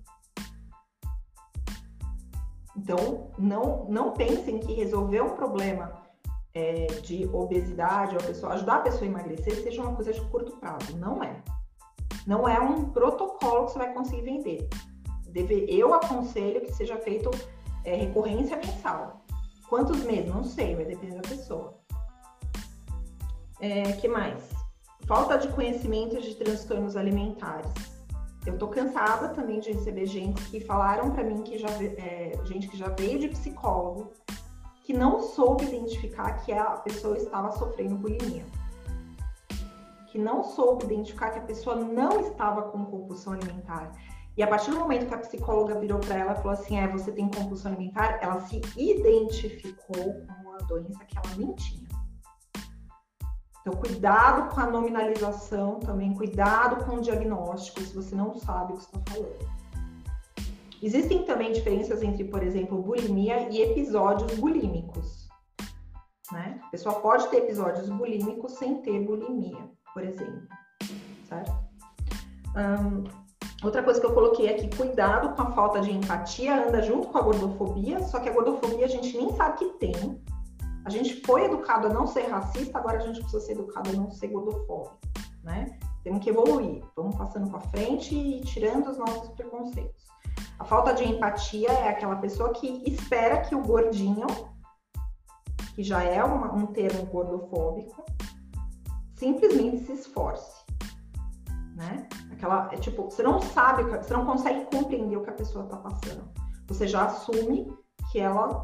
Então, não, não pensem que resolver um problema é, de obesidade ou a pessoa, ajudar a pessoa a emagrecer seja uma coisa de curto prazo. Não é. Não é um protocolo que você vai conseguir vender. Deve, eu aconselho que seja feito é, recorrência mensal. Quantos meses? Não sei, vai depender da pessoa. É, que mais? falta de conhecimento de transtornos alimentares. Eu tô cansada também de receber gente que falaram para mim que já é, gente que já veio de psicólogo que não soube identificar que a pessoa estava sofrendo bulimia. Que não soube identificar que a pessoa não estava com compulsão alimentar. E a partir do momento que a psicóloga virou para ela e falou assim: é, você tem compulsão alimentar, ela se identificou com uma doença que ela nem tinha. Então, cuidado com a nominalização também, cuidado com o diagnóstico, se você não sabe o que está falando. Existem também diferenças entre, por exemplo, bulimia e episódios bulímicos. Né? A pessoa pode ter episódios bulímicos sem ter bulimia, por exemplo. Certo? Outra coisa que eu coloquei aqui, cuidado com a falta de empatia, anda junto com a gordofobia, só que a gordofobia a gente nem sabe que tem, a gente foi educado a não ser racista, agora a gente precisa ser educado a não ser gordofóbico, né? Temos que evoluir, vamos passando para frente e tirando os nossos preconceitos. A falta de empatia é aquela pessoa que espera que o gordinho, que já é uma, um termo gordofóbico, simplesmente se esforce, né? Aquela, é tipo, você não sabe, você não consegue compreender o que a pessoa está passando. Você já assume que ela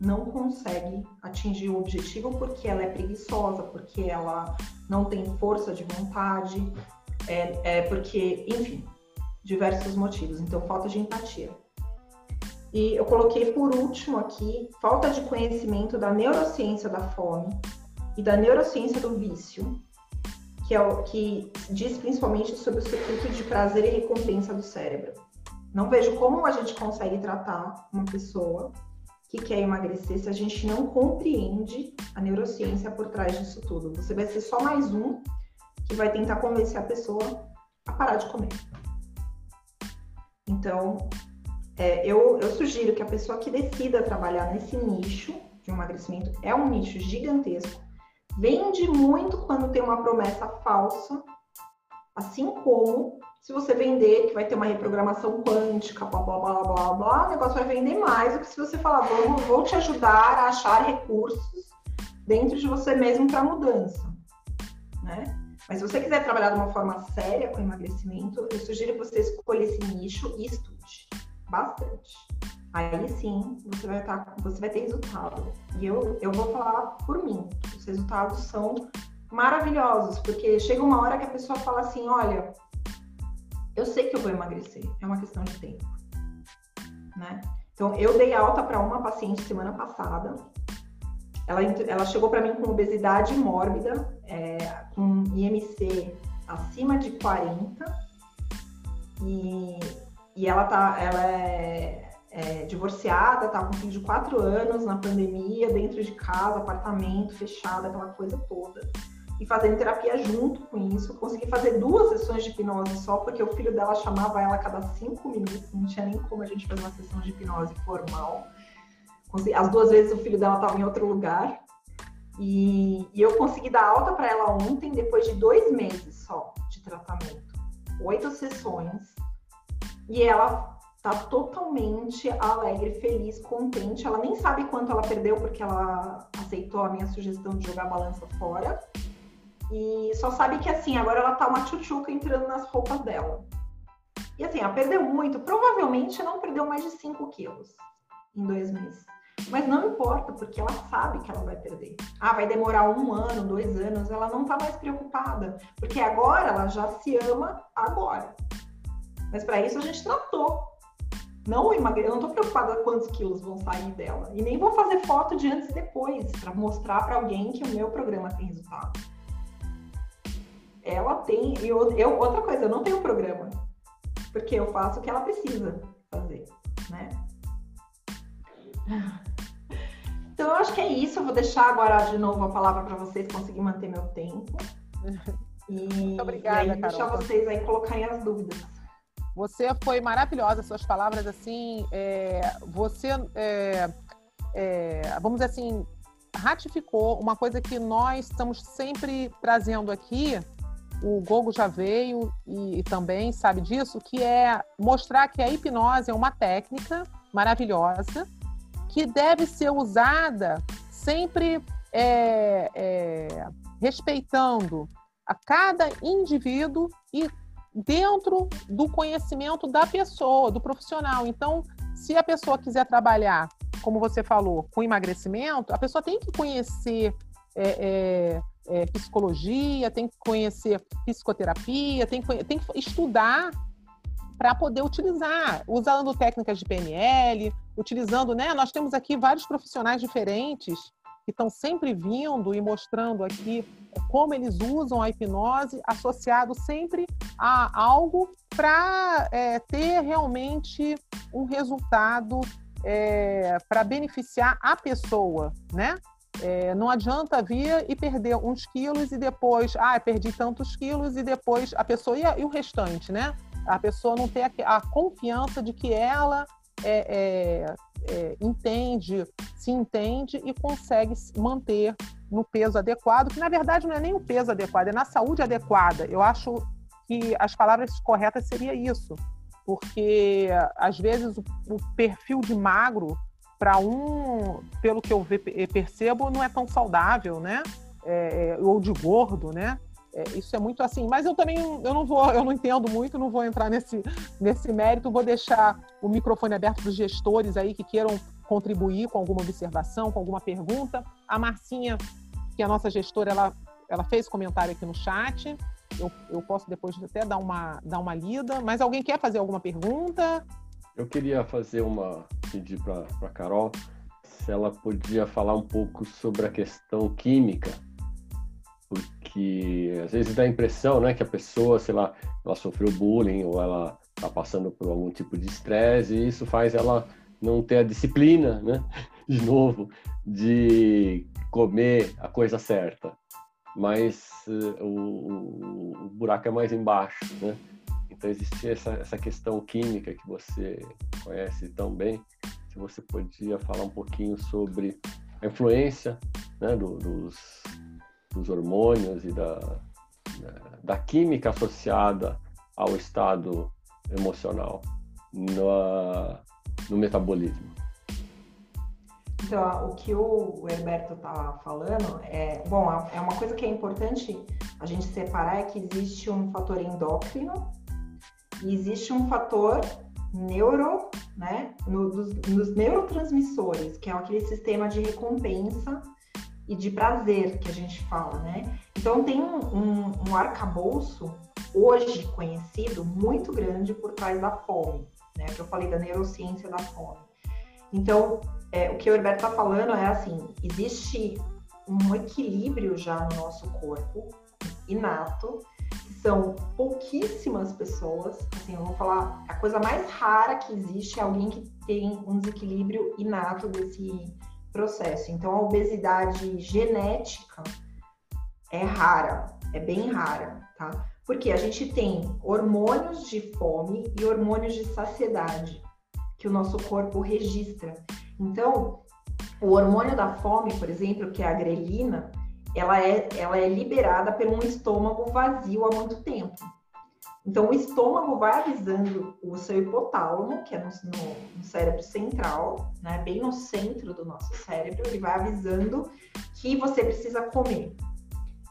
não consegue atingir o objetivo porque ela é preguiçosa, porque ela não tem força de vontade, é, é porque, enfim, diversos motivos. Então, falta de empatia. E eu coloquei por último aqui falta de conhecimento da neurociência da fome e da neurociência do vício, que é o que diz principalmente sobre o circuito de prazer e recompensa do cérebro. Não vejo como a gente consegue tratar uma pessoa que quer emagrecer se a gente não compreende a neurociência por trás disso tudo. Você vai ser só mais um que vai tentar convencer a pessoa a parar de comer. Então, é, eu, eu sugiro que a pessoa que decida trabalhar nesse nicho de emagrecimento é um nicho gigantesco. Vende muito quando tem uma promessa falsa, assim como se você vender que vai ter uma reprogramação quântica, blá blá blá blá blá, o negócio vai vender mais do que se você falar, vou, te ajudar a achar recursos dentro de você mesmo para mudança, né? Mas se você quiser trabalhar de uma forma séria com emagrecimento, eu sugiro que você escolha esse nicho e estude bastante. Aí sim, você vai, tá, você vai ter resultado. E eu, eu vou falar por mim. Os resultados são maravilhosos, porque chega uma hora que a pessoa fala assim: olha, eu sei que eu vou emagrecer, é uma questão de tempo. Né? Então, eu dei alta para uma paciente semana passada. Ela, ela chegou para mim com obesidade mórbida, é, com IMC acima de 40. E e ela tá, ela é, é divorciada, tá com um filho de quatro anos na pandemia, dentro de casa, apartamento fechado, aquela coisa toda. E fazendo terapia junto com isso. Consegui fazer duas sessões de hipnose só, porque o filho dela chamava ela a cada cinco minutos, não tinha nem como a gente fazer uma sessão de hipnose formal. As duas vezes o filho dela estava em outro lugar. E, e eu consegui dar alta para ela ontem, depois de dois meses só de tratamento. Oito sessões e ela tá totalmente alegre, feliz, contente. Ela nem sabe quanto ela perdeu porque ela aceitou a minha sugestão de jogar a balança fora. E só sabe que assim, agora ela tá uma tchutchuca entrando nas roupas dela. E assim, ela perdeu muito. Provavelmente não perdeu mais de 5 quilos em dois meses. Mas não importa, porque ela sabe que ela vai perder. Ah, vai demorar um ano, dois anos, ela não tá mais preocupada. Porque agora ela já se ama agora. Mas para isso a gente tratou. Não emagre... Eu não estou preocupada quantos quilos vão sair dela. E nem vou fazer foto de antes e depois para mostrar para alguém que o meu programa tem resultado. Ela tem. E eu, outra coisa, eu não tenho programa. Porque eu faço o que ela precisa fazer, né? Então eu acho que é isso. Eu vou deixar agora de novo a palavra para vocês conseguirem manter meu tempo. E, Muito obrigada, e aí, deixar vocês aí colocarem as dúvidas. Você foi maravilhosa, suas palavras assim. É, você, é, é, vamos dizer assim, ratificou uma coisa que nós estamos sempre trazendo aqui. O Gogo já veio e, e também sabe disso, que é mostrar que a hipnose é uma técnica maravilhosa que deve ser usada sempre é, é, respeitando a cada indivíduo e dentro do conhecimento da pessoa, do profissional. Então, se a pessoa quiser trabalhar, como você falou, com emagrecimento, a pessoa tem que conhecer é, é, psicologia, tem que conhecer psicoterapia, tem que, tem que estudar para poder utilizar, usando técnicas de PNL, utilizando, né? Nós temos aqui vários profissionais diferentes que estão sempre vindo e mostrando aqui como eles usam a hipnose associado sempre a algo para é, ter realmente um resultado é, para beneficiar a pessoa, né? É, não adianta vir e perder uns quilos e depois, ah, perdi tantos quilos e depois a pessoa e, a, e o restante, né? A pessoa não ter a, a confiança de que ela é, é é, entende, se entende e consegue manter no peso adequado, que na verdade não é nem o peso adequado, é na saúde adequada. Eu acho que as palavras corretas seria isso, porque às vezes o, o perfil de magro para um, pelo que eu percebo, não é tão saudável, né? É, é, ou de gordo, né? É, isso é muito assim. Mas eu também eu não vou, eu não entendo muito, não vou entrar nesse, nesse mérito. Vou deixar o microfone aberto para os gestores aí que queiram contribuir com alguma observação, com alguma pergunta. A Marcinha, que é a nossa gestora, ela, ela fez comentário aqui no chat. Eu, eu posso depois até dar uma, dar uma lida. Mas alguém quer fazer alguma pergunta? Eu queria fazer uma pedir para a Carol se ela podia falar um pouco sobre a questão química porque às vezes dá a impressão, né, que a pessoa, sei lá, ela sofreu bullying ou ela está passando por algum tipo de estresse e isso faz ela não ter a disciplina, né, de novo, de comer a coisa certa. Mas uh, o, o, buraco é mais embaixo, né? Então existe essa, essa questão química que você conhece tão bem. Se você podia falar um pouquinho sobre a influência né, do, dos dos hormônios e da, da química associada ao estado emocional no, no metabolismo. Então, o que o Herberto está falando é, bom, é uma coisa que é importante a gente separar é que existe um fator endócrino e existe um fator neuro, né, no, dos, nos neurotransmissores, que é aquele sistema de recompensa e de prazer que a gente fala, né? Então tem um, um, um arcabouço hoje conhecido muito grande por trás da fome, né? Que eu falei da neurociência da fome. Então, é, o que o Herberto está falando é assim: existe um equilíbrio já no nosso corpo, inato, são pouquíssimas pessoas. Assim, eu vou falar, a coisa mais rara que existe é alguém que tem um desequilíbrio inato desse processo. Então, a obesidade genética é rara, é bem rara, tá? Porque a gente tem hormônios de fome e hormônios de saciedade que o nosso corpo registra. Então, o hormônio da fome, por exemplo, que é a grelina, ela é, ela é liberada por um estômago vazio há muito tempo. Então, o estômago vai avisando o seu hipotálamo, que é no, no, no, cérebro central, né, bem no centro do nosso cérebro, ele vai avisando que você precisa comer.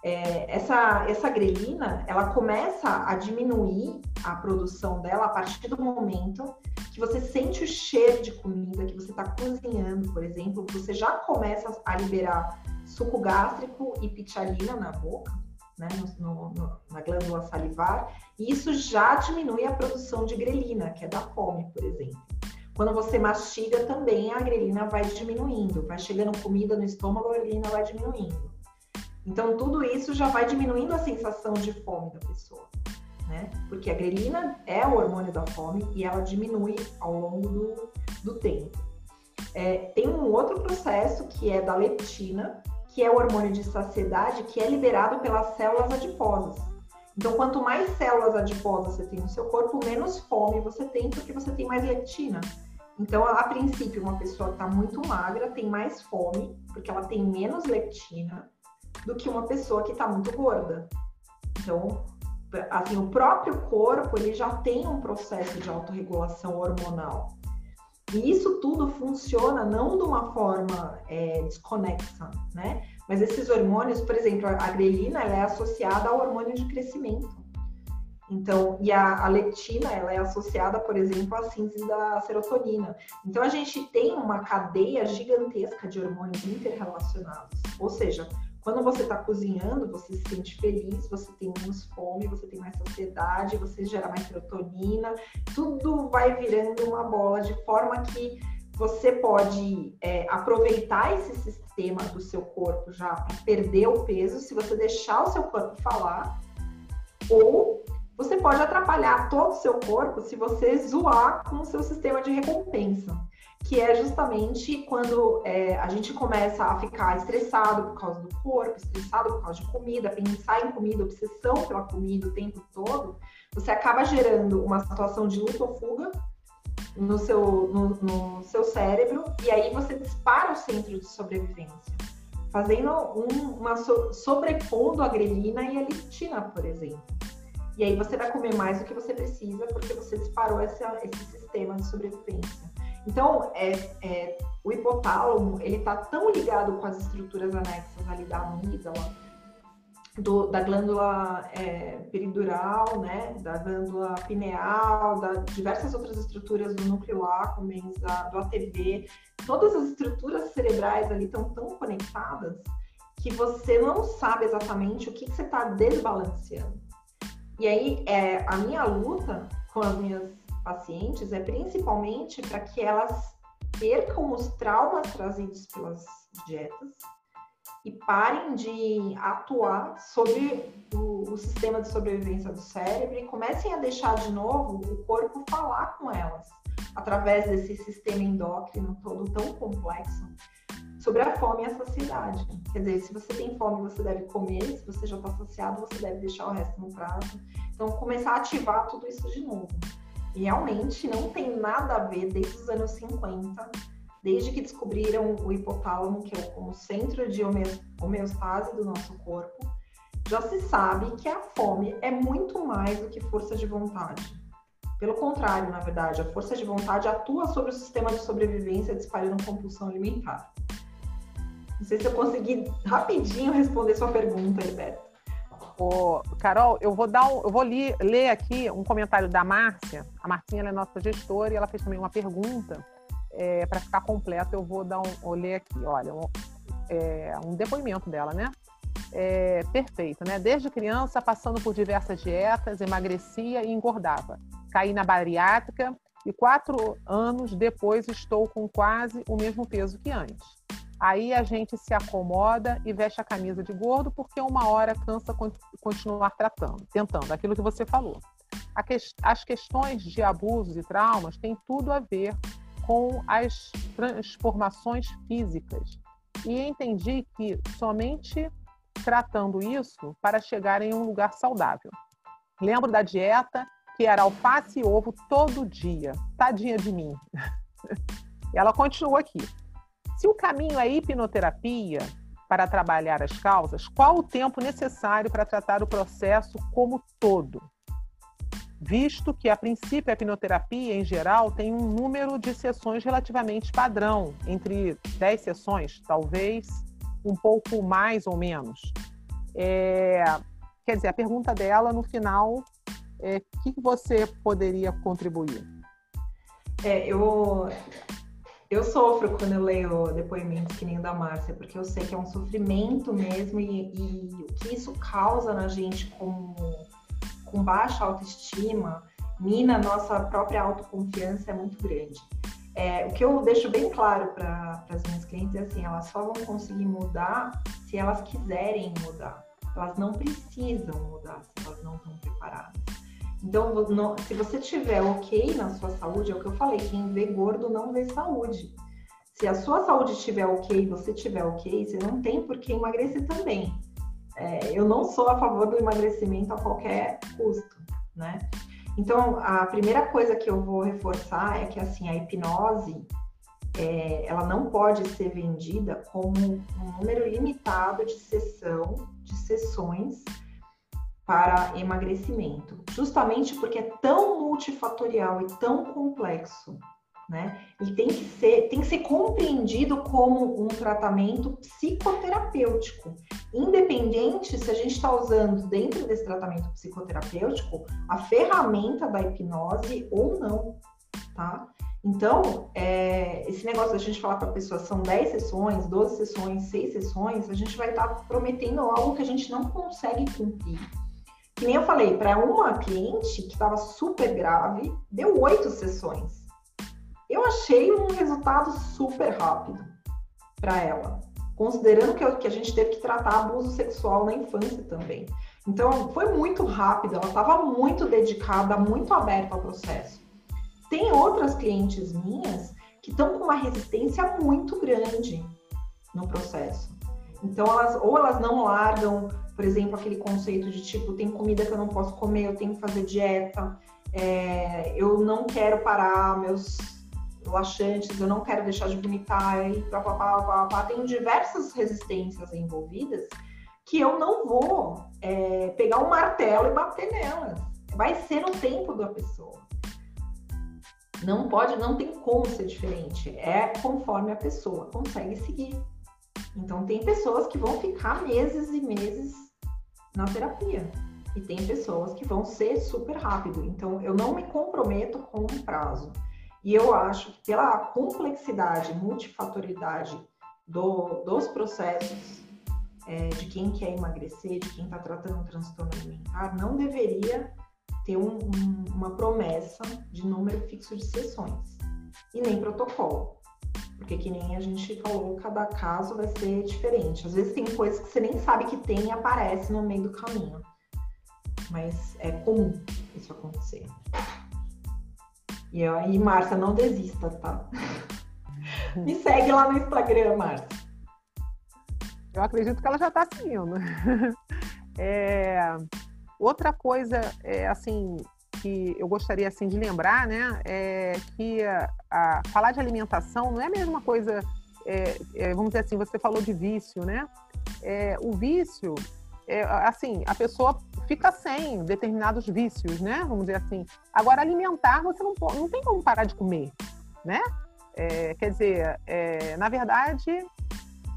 É, essa, essa grelina, ela começa a diminuir a produção dela a partir do momento que você sente o cheiro de comida, que você está cozinhando, por exemplo, você já começa a liberar suco gástrico e pitialina na boca, né, no, no, na glândula salivar, e isso já diminui a produção de grelina, que é da fome, por exemplo. Quando você mastiga também, a grelina vai diminuindo, vai chegando comida no estômago, a grelina vai diminuindo. Então, tudo isso já vai diminuindo a sensação de fome da pessoa, né? Porque a grelina é o hormônio da fome e ela diminui ao longo do, do tempo. É, tem um outro processo que é da leptina, que é o hormônio de saciedade, que é liberado pelas células adiposas. Então, quanto mais células adiposas você tem no seu corpo, menos fome você tem, porque você tem mais leptina. Então, a princípio, uma pessoa que está muito magra tem mais fome, porque ela tem menos leptina, do que uma pessoa que está muito gorda. Então, assim, o próprio corpo ele já tem um processo de autorregulação hormonal. E isso tudo funciona não de uma forma é, desconexa, né? Mas esses hormônios, por exemplo, a grelina ela é associada ao hormônio de crescimento. Então, e a, a leptina, ela é associada, por exemplo, à síntese da serotonina. Então, a gente tem uma cadeia gigantesca de hormônios interrelacionados. Ou seja, quando você está cozinhando, você se sente feliz, você tem menos fome, você tem mais saciedade, você gera mais serotonina, tudo vai virando uma bola de forma que você pode é, aproveitar esse sistema do seu corpo já para perder o peso, se você deixar o seu corpo falar, ou você pode atrapalhar todo o seu corpo se você zoar com o seu sistema de recompensa que é justamente quando é, a gente começa a ficar estressado por causa do corpo, estressado por causa de comida, pensar em comida, obsessão pela comida o tempo todo, você acaba gerando uma situação de luta ou fuga no seu, no, no seu cérebro e aí você dispara o centro de sobrevivência, fazendo um, uma so, sobrepondo a grelina e a leptina, por exemplo. E aí você vai comer mais do que você precisa porque você disparou esse, esse sistema de sobrevivência. Então, é, é, o hipotálamo, ele está tão ligado com as estruturas anexas ali da amígdala, do, da glândula é, peridural, né, da glândula pineal, da diversas outras estruturas do núcleo accumbens, do ATV, todas as estruturas cerebrais ali estão tão conectadas que você não sabe exatamente o que, que você está desbalanceando. E aí, é, a minha luta com as minhas pacientes é principalmente para que elas percam os traumas trazidos pelas dietas e parem de atuar sobre o, o, sistema de sobrevivência do cérebro e comecem a deixar de novo o corpo falar com elas através desse sistema endócrino todo tão complexo sobre a fome e a saciedade. Quer dizer, se você tem fome, você deve comer, se você já está saciado, você deve deixar o resto no prato. Então, começar a ativar tudo isso de novo. Realmente não tem nada a ver desde os anos 50 desde que descobriram o hipotálamo, que é o centro de homeostase do nosso corpo, já se sabe que a fome é muito mais do que força de vontade. Pelo contrário, na verdade, a força de vontade atua sobre o sistema de sobrevivência, disparando compulsão alimentar. Não sei se eu consegui rapidinho responder sua pergunta, Herberto. Ô, Carol, eu vou dar um, eu vou li, ler aqui um comentário da Márcia. A Marcinha é nossa gestora e ela fez também uma pergunta é, para ficar completo, eu vou dar um, vou ler aqui, olha, um, é, um depoimento dela, né? É, perfeito, né? Desde criança, passando por diversas dietas, emagrecia e engordava. Caí na bariátrica e quatro anos depois estou com quase o mesmo peso que antes. Aí a gente se acomoda e veste a camisa de gordo porque uma hora cansa continuar tratando, tentando, aquilo que você falou. As questões de abusos e traumas têm tudo a ver com as transformações físicas. E entendi que somente tratando isso para chegar em um lugar saudável. Lembro da dieta que era alface e ovo todo dia. Tadinha de mim. Ela continua aqui. Se o caminho é hipnoterapia para trabalhar as causas, qual o tempo necessário para tratar o processo como todo? visto que, a princípio, a hipnoterapia, em geral, tem um número de sessões relativamente padrão, entre 10 sessões, talvez um pouco mais ou menos. É, quer dizer, a pergunta dela, no final, é o que você poderia contribuir? É, eu, eu sofro quando eu leio depoimentos que nem o da Márcia, porque eu sei que é um sofrimento mesmo e, e o que isso causa na gente como com baixa autoestima, mina nossa própria autoconfiança é muito grande. É, o que eu deixo bem claro para as minhas clientes é assim, elas só vão conseguir mudar se elas quiserem mudar. Elas não precisam mudar se elas não estão preparadas. Então, se você tiver ok na sua saúde, é o que eu falei, quem vê gordo não vê saúde. Se a sua saúde estiver ok, você estiver ok, você não tem por que emagrecer também é, eu não sou a favor do emagrecimento a qualquer custo, né? Então, a primeira coisa que eu vou reforçar é que, assim, a hipnose, é, ela não pode ser vendida como um número limitado de sessão, de sessões para emagrecimento, justamente porque é tão multifatorial e tão complexo né? E tem que ser, tem que ser compreendido como um tratamento psicoterapêutico, independente se a gente está usando dentro desse tratamento psicoterapêutico a ferramenta da hipnose ou não, tá? Então, é, esse negócio da gente falar para a pessoa são 10 sessões, 12 sessões, 6 sessões, a gente vai estar tá prometendo algo que a gente não consegue cumprir. Que nem eu falei, para uma cliente que estava super grave, deu oito sessões. Eu achei um resultado super rápido para ela, considerando que, que a gente teve que tratar abuso sexual na infância também. Então, foi muito rápido, ela estava muito dedicada, muito aberta ao processo. Tem outras clientes minhas que estão com uma resistência muito grande no processo. Então, elas ou elas não largam, por exemplo, aquele conceito de tipo, tem comida que eu não posso comer, eu tenho que fazer dieta, é, eu não quero parar meus laxantes, eu não quero deixar de vomitar, e pá, pá, pá, pá, pá. Diversas resistências envolvidas que eu não vou é, pegar um martelo e bater nelas. Vai ser no tempo da pessoa. Não pode, não tem como ser diferente. É conforme a pessoa consegue seguir. Então, tem pessoas que vão ficar meses e meses na terapia. E tem pessoas que vão ser super rápido. Então, eu não me comprometo com um prazo. E eu acho que pela complexidade, multifatoriedade do, dos processos é, de quem quer emagrecer, de quem está tratando um transtorno alimentar, não deveria ter um, um, uma promessa de número fixo de sessões e nem protocolo. Porque que nem a gente falou, cada caso vai ser diferente. Às vezes tem coisas que você nem sabe que tem e aparece no meio do caminho. Mas é comum isso acontecer. E aí, Márcia, não desista, tá? Me segue lá no Instagram, Márcia. Eu acredito que ela já está seguindo. É, outra coisa, é, assim, que eu gostaria assim de lembrar, né, é que a, a falar de alimentação não é a mesma coisa. É, é, vamos dizer assim, você falou de vício, né? É, o vício, é, assim, a pessoa fica sem determinados vícios, né? Vamos dizer assim. Agora, alimentar, você não, pode, não tem como parar de comer, né? É, quer dizer, na verdade,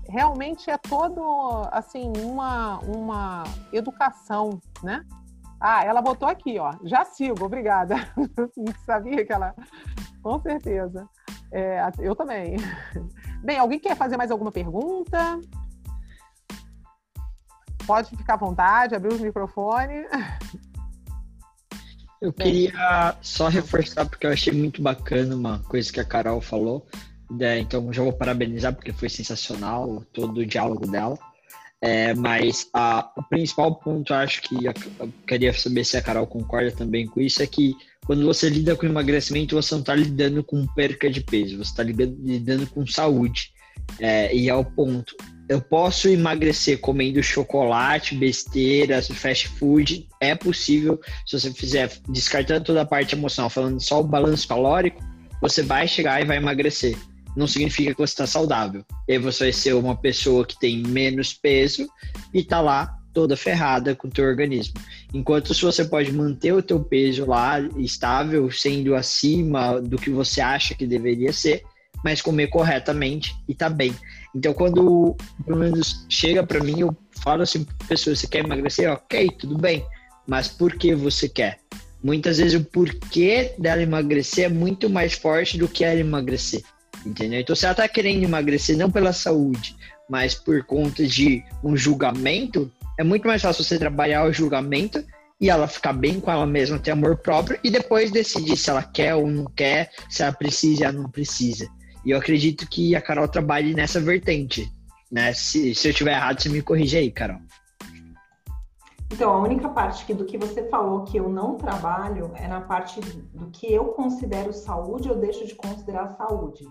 realmente é todo, assim, uma, uma educação, né? Ah, ela botou aqui, ó. Já sigo, obrigada. Sabia que ela. Com certeza. É, eu também. Bem, alguém quer fazer mais alguma pergunta? Pode ficar à vontade, abrir os microfones. Eu queria só reforçar, porque eu achei muito bacana uma coisa que a Carol falou. Né? Então, já vou parabenizar, porque foi sensacional todo o diálogo dela. É, mas a, o principal ponto, acho que eu, queria saber se a Carol concorda também com isso, é que quando você lida com emagrecimento, você não está lidando com perca de peso, você está lidando com saúde. É, e é o ponto eu posso emagrecer comendo chocolate, besteiras, fast food. É possível, se você fizer, descartando toda a parte emocional, falando só o balanço calórico, você vai chegar e vai emagrecer. Não significa que você está saudável. E aí você vai ser uma pessoa que tem menos peso e está lá toda ferrada com o teu organismo. Enquanto se você pode manter o teu peso lá estável, sendo acima do que você acha que deveria ser, mas comer corretamente e tá bem. Então, quando pelo menos chega para mim, eu falo assim pessoa: você quer emagrecer? Ok, tudo bem, mas por que você quer? Muitas vezes o porquê dela emagrecer é muito mais forte do que ela emagrecer, entendeu? Então, se ela tá querendo emagrecer não pela saúde, mas por conta de um julgamento, é muito mais fácil você trabalhar o julgamento e ela ficar bem com ela mesma, ter amor próprio e depois decidir se ela quer ou não quer, se ela precisa ou não precisa. E eu acredito que a Carol trabalhe nessa vertente. Né? Se, se eu estiver errado, você me corrige aí, Carol. Então, a única parte que, do que você falou que eu não trabalho é na parte do que eu considero saúde ou deixo de considerar saúde.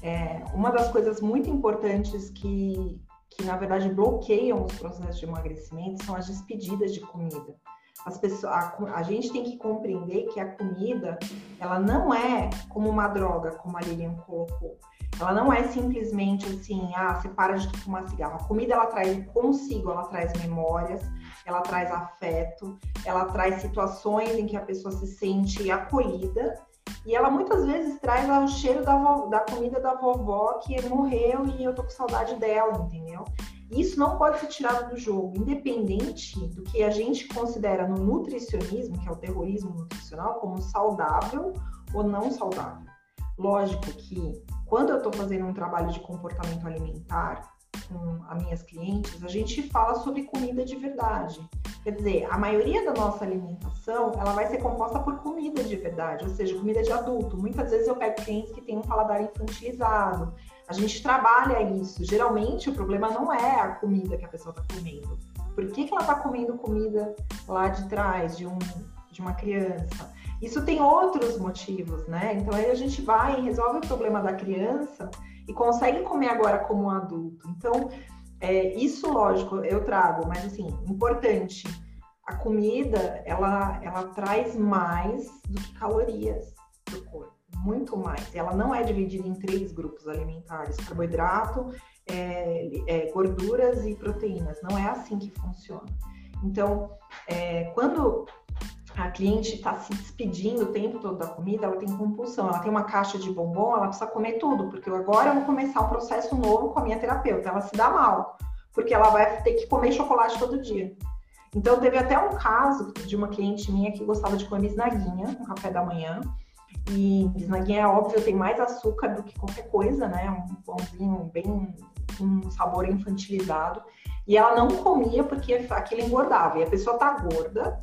É, uma das coisas muito importantes que, que, na verdade, bloqueiam os processos de emagrecimento são as despedidas de comida as pessoas, a, a, gente tem que compreender que a comida, ela não é como uma droga, como a Lilian colocou. Ela não é simplesmente assim, ah, você para de fumar cigarro. A comida, ela traz consigo, ela traz memórias, ela traz afeto, ela traz situações em que a pessoa se sente acolhida e ela muitas vezes traz o cheiro da, da comida da vovó que morreu e eu tô com saudade dela, entendeu? Isso não pode ser tirado do jogo, independente do que a gente considera no nutricionismo, que é o terrorismo nutricional, como saudável ou não saudável. Lógico que quando eu estou fazendo um trabalho de comportamento alimentar com as minhas clientes, a gente fala sobre comida de verdade. Quer dizer, a maioria da nossa alimentação, ela vai ser composta por comida de verdade, ou seja, comida de adulto. Muitas vezes eu pego clientes que têm um paladar infantilizado, a gente trabalha isso. Geralmente o problema não é a comida que a pessoa está comendo. Por que, que ela está comendo comida lá de trás de, um, de uma criança? Isso tem outros motivos, né? Então aí a gente vai e resolve o problema da criança e consegue comer agora como um adulto. Então, é, isso, lógico, eu trago, mas assim, importante. A comida, ela, ela traz mais do que calorias para o corpo muito mais. Ela não é dividida em três grupos alimentares: carboidrato, é, é, gorduras e proteínas. Não é assim que funciona. Então, é, quando a, cliente está se despedindo o tempo todo da comida, ela tem compulsão. Ela tem uma caixa de bombom, ela precisa comer tudo, porque agora eu vou começar um processo novo com a minha terapeuta. Ela se dá mal, porque ela vai ter que comer chocolate todo dia. Então, teve até um caso de uma cliente minha que gostava de comer bisnaguinha no café da manhã. E bisnaguinha, é óbvio, tem mais açúcar do que qualquer coisa, né? Um pãozinho bem um sabor infantilizado. E ela não comia porque aquilo engordava. E a pessoa tá gorda,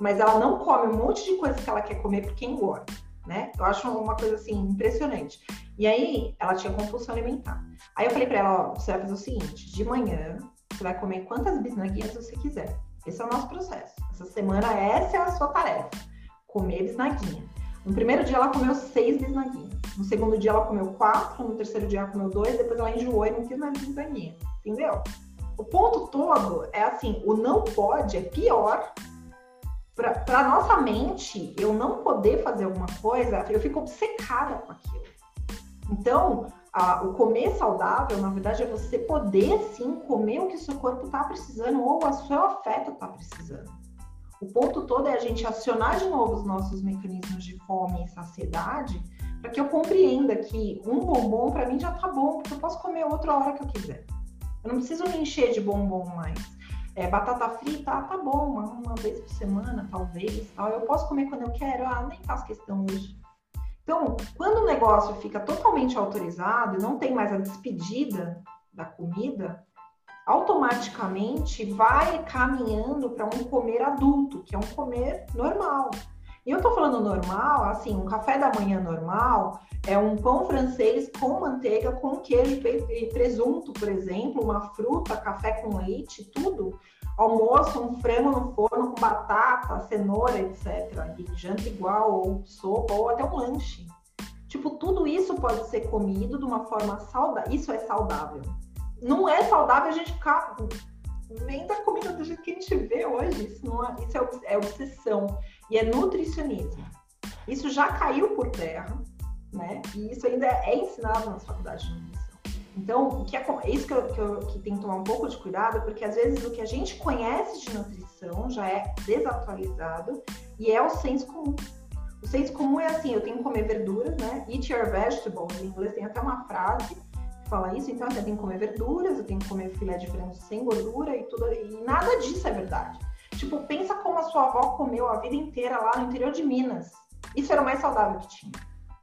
mas ela não come um monte de coisa que ela quer comer porque engorda, né? Eu acho uma coisa assim impressionante. E aí ela tinha compulsão alimentar. Aí eu falei para ela, ó, você vai fazer o seguinte, de manhã você vai comer quantas bisnaguinhas você quiser. Esse é o nosso processo. Essa semana essa é a sua tarefa, comer bisnaguinha. No primeiro dia ela comeu seis bisnaguinhas. No segundo dia ela comeu quatro, no terceiro dia ela comeu dois, depois ela enjoou e não quis mais bisnaguinha. Entendeu? O ponto todo é assim, o não pode é pior para nossa mente, eu não poder fazer alguma coisa, eu fico obcecada com aquilo. Então, a, o comer saudável, na verdade, é você poder sim comer o que seu corpo está precisando ou o seu afeto está precisando. O ponto todo é a gente acionar de novo os nossos mecanismos de fome e saciedade para que eu compreenda que um bombom para mim já tá bom, porque eu posso comer outra hora que eu quiser. Eu não preciso me encher de bombom mais. É, batata frita, ah, tá bom, uma, uma, vez por semana, talvez. Tal. Eu posso comer quando eu quero, ah, nem faço questão hoje. Então, quando o negócio fica totalmente autorizado e não tem mais a despedida da comida, automaticamente vai caminhando para um comer adulto, que é um comer normal. E eu tô falando normal, assim, um café da manhã normal é um pão francês com manteiga, com queijo e presunto, por exemplo, uma fruta, café com leite, tudo. Almoço, um frango no forno com batata, cenoura, etc. E janta igual, ou sopa, ou até um lanche. Tipo, tudo isso pode ser comido de uma forma saudável. Isso é saudável. Não é saudável a gente ficar vendo a comida do jeito que a gente vê hoje. Isso, não é, isso é, é obsessão e é nutricionismo. Isso já caiu por terra, né? E isso ainda é ensinado nas faculdades de nutrição. Então, o que é, é isso que, eu, que, eu, que que tomar um pouco de cuidado, porque às vezes o que a gente conhece de nutrição já é desatualizado e é o senso comum. O senso comum é assim, eu tenho que comer verduras, né? Eat your vegetables, em inglês tem até uma frase que fala isso, então assim, eu tenho que comer verduras, eu tenho que comer filé de frango sem gordura e tudo, e nada disso é verdade. Tipo, pensa como a sua avó comeu a vida inteira lá no interior de Minas. Isso era o mais saudável que tinha.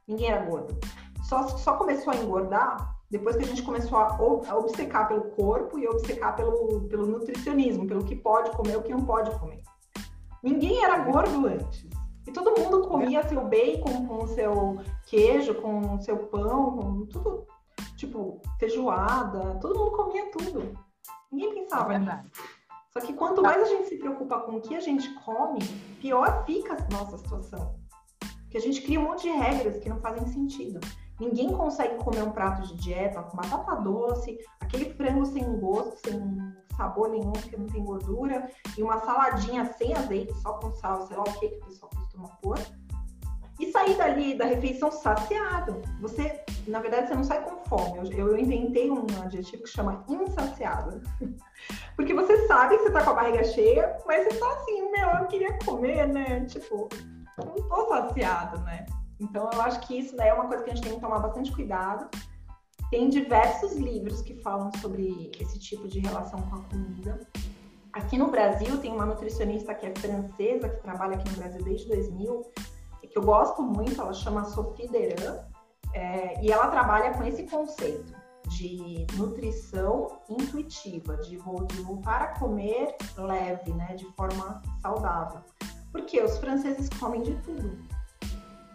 Ninguém era gordo. Só, só começou a engordar depois que a gente começou a, a obcecar pelo corpo e obcecar pelo, pelo nutricionismo, pelo que pode comer o que não pode comer. Ninguém era gordo antes. E todo mundo comia seu bacon com seu queijo, com seu pão, com tudo, tipo, feijoada. Todo mundo comia tudo. Ninguém pensava é nisso. Só que quanto mais a gente se preocupa com o que a gente come, pior fica a nossa situação. Porque a gente cria um monte de regras que não fazem sentido. Ninguém consegue comer um prato de dieta com batata doce, aquele frango sem gosto, sem sabor nenhum, porque não tem gordura, e uma saladinha sem azeite, só com sal, sei lá o que que o pessoal costuma pôr. E sair dali da refeição saciado. Você, na verdade, você não sai com fome. Eu, eu inventei um adjetivo que chama insaciado. Porque você sabe que você tá com a barriga cheia, mas você tá assim, meu, eu queria comer, né? Tipo, não tô saciado, né? Então eu acho que isso daí é uma coisa que a gente tem que tomar bastante cuidado. Tem diversos livros que falam sobre esse tipo de relação com a comida. Aqui no Brasil tem uma nutricionista que é francesa, que trabalha aqui no Brasil desde 2000, que eu gosto muito, ela chama Sophie Deran, é, e ela trabalha com esse conceito de nutrição intuitiva, de, voltar a comer leve, né, de forma saudável. Porque os franceses comem de tudo.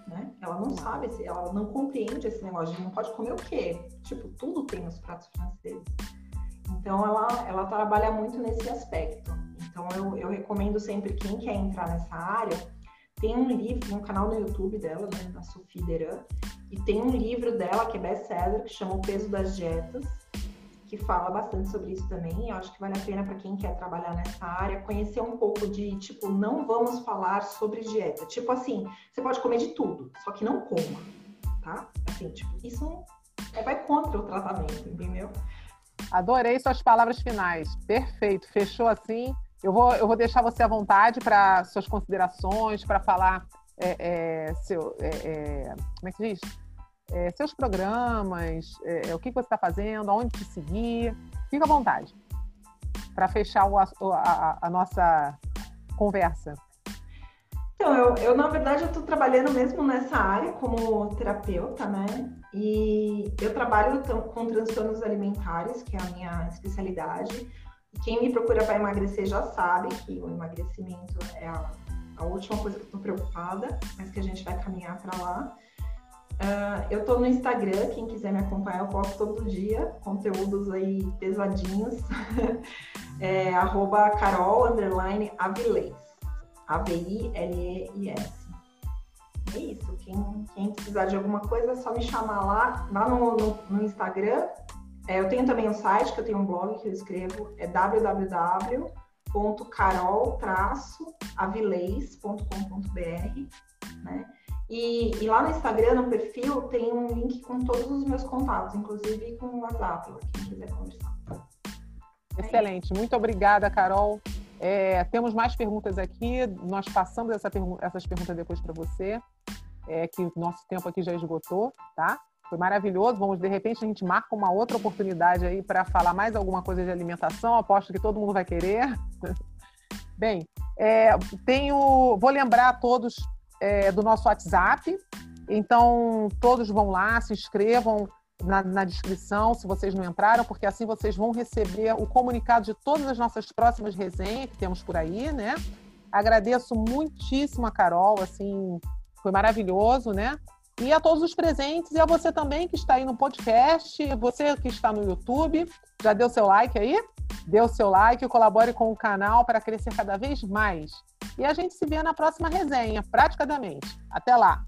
Né? Ela não sabe, ela não compreende esse negócio não pode comer o quê? Tipo, tudo tem nos pratos franceses. Então, ela, ela trabalha muito nesse aspecto. Então, eu, eu recomendo sempre quem quer entrar nessa área, tem um livro, um canal no YouTube dela, né, da Sophie Deran, e tem um livro dela que é best-seller, que chama O Peso das Dietas, que fala bastante sobre isso também. Eu acho que vale a pena para quem quer trabalhar nessa área conhecer um pouco de, tipo, não vamos falar sobre dieta. Tipo assim, você pode comer de tudo, só que não coma, tá? Assim, tipo, isso é, vai contra o tratamento, entendeu? Adorei suas palavras finais. Perfeito. Fechou assim. Eu vou, eu vou deixar você à vontade para suas considerações, para falar é, é, seu, é, é como é que diz? É, seus programas, é, o que você está fazendo, aonde te seguir. Fica à vontade para fechar o, a, a, a, nossa conversa. Então, eu, eu na verdade eu estou trabalhando mesmo nessa área como terapeuta, né? E eu trabalho com transtornos alimentares, que é a minha especialidade. Quem me procura para emagrecer já sabe que o emagrecimento é a, a última coisa que eu estou preocupada, mas que a gente vai caminhar para lá. Uh, eu estou no Instagram, quem quiser me acompanhar, eu posto todo dia conteúdos aí pesadinhos. é, arroba Carol underline Avilés. A-V-I-L-E-I-S. É isso. Quem, quem, precisar de alguma coisa é só me chamar lá, lá no, no, no Instagram. É, eu tenho também um site, que eu tenho um blog que eu escrevo, é www.carol-avilés.com.br, né? E, e, lá no Instagram, no perfil, tem um link com todos os meus contatos, inclusive com o WhatsApp, quem quiser conversar. Excelente. Muito obrigada, Carol. É, temos mais perguntas aqui. Nós passamos essa pergu essas perguntas depois para você, é, que o nosso tempo aqui já esgotou, tá? Foi maravilhoso. Vamos, de repente, a gente marca uma outra oportunidade aí para falar mais alguma coisa de alimentação. Aposto que todo mundo vai querer. Bem, é, tenho, vou lembrar a todos é, do nosso WhatsApp. Então, todos vão lá, se inscrevam na, na, descrição, se vocês não entraram, porque assim vocês vão receber o comunicado de todas as nossas próximas resenhas que temos por aí, né? Agradeço muitíssimo a Carol, assim, foi maravilhoso, né? E a todos os presentes e a você também que está aí no podcast, você que está no YouTube, já deu seu like aí? O seu like, colabore com o canal para crescer cada vez mais. E a gente se vê na próxima resenha, praticamente. Até lá!